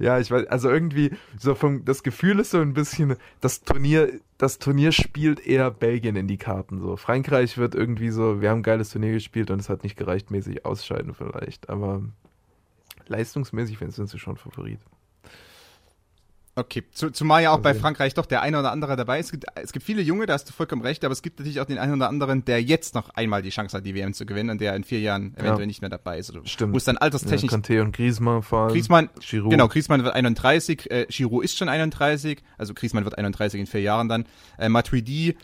S3: ja, ich weiß, also irgendwie so vom, das Gefühl ist so ein bisschen, das Turnier, das Turnier spielt eher Belgien in die Karten so. Frankreich wird irgendwie so, wir haben ein geiles Turnier gespielt und es hat nicht gereicht, mäßig ausscheiden vielleicht, aber leistungsmäßig sind sie schon Favorit.
S1: Okay, Zu, zumal ja auch bei Frankreich doch der eine oder andere dabei ist. Es gibt, es gibt viele Junge, da hast du vollkommen recht, aber es gibt natürlich auch den einen oder anderen, der jetzt noch einmal die Chance hat, die WM zu gewinnen und der in vier Jahren eventuell ja. nicht mehr dabei ist. Oder
S3: Stimmt.
S1: Muss dann alterstechnisch.
S3: Ja, Kanté und Griezmann fahren.
S1: Griezmann, Giroud. genau, Griezmann wird 31, äh, Giroud ist schon 31, also Griezmann wird 31 in vier Jahren dann. Äh, Matuidi,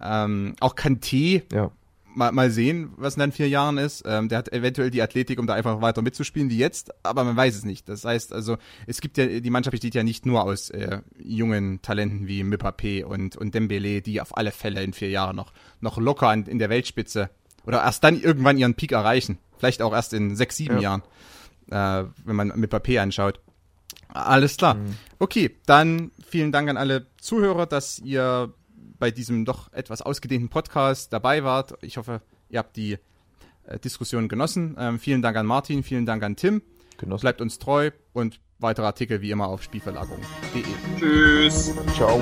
S1: ähm, auch Kanté. Ja mal, mal sehen, was in den vier Jahren ist. Ähm, der hat eventuell die Athletik, um da einfach weiter mitzuspielen wie jetzt, aber man weiß es nicht. Das heißt also, es gibt ja, die Mannschaft besteht ja nicht nur aus äh, jungen Talenten wie Mbappé und, und Dembele, die auf alle Fälle in vier Jahren noch, noch locker an, in der Weltspitze oder erst dann irgendwann ihren Peak erreichen. Vielleicht auch erst in sechs, sieben ja. Jahren, äh, wenn man Mbappé anschaut. Alles klar. Mhm. Okay, dann vielen Dank an alle Zuhörer, dass ihr bei diesem doch etwas ausgedehnten Podcast dabei wart. Ich hoffe, ihr habt die äh, Diskussion genossen. Ähm, vielen Dank an Martin, vielen Dank an Tim. Genossen. Bleibt uns treu und weitere Artikel wie immer auf spielverlagerung.de.
S2: Tschüss.
S3: Ciao.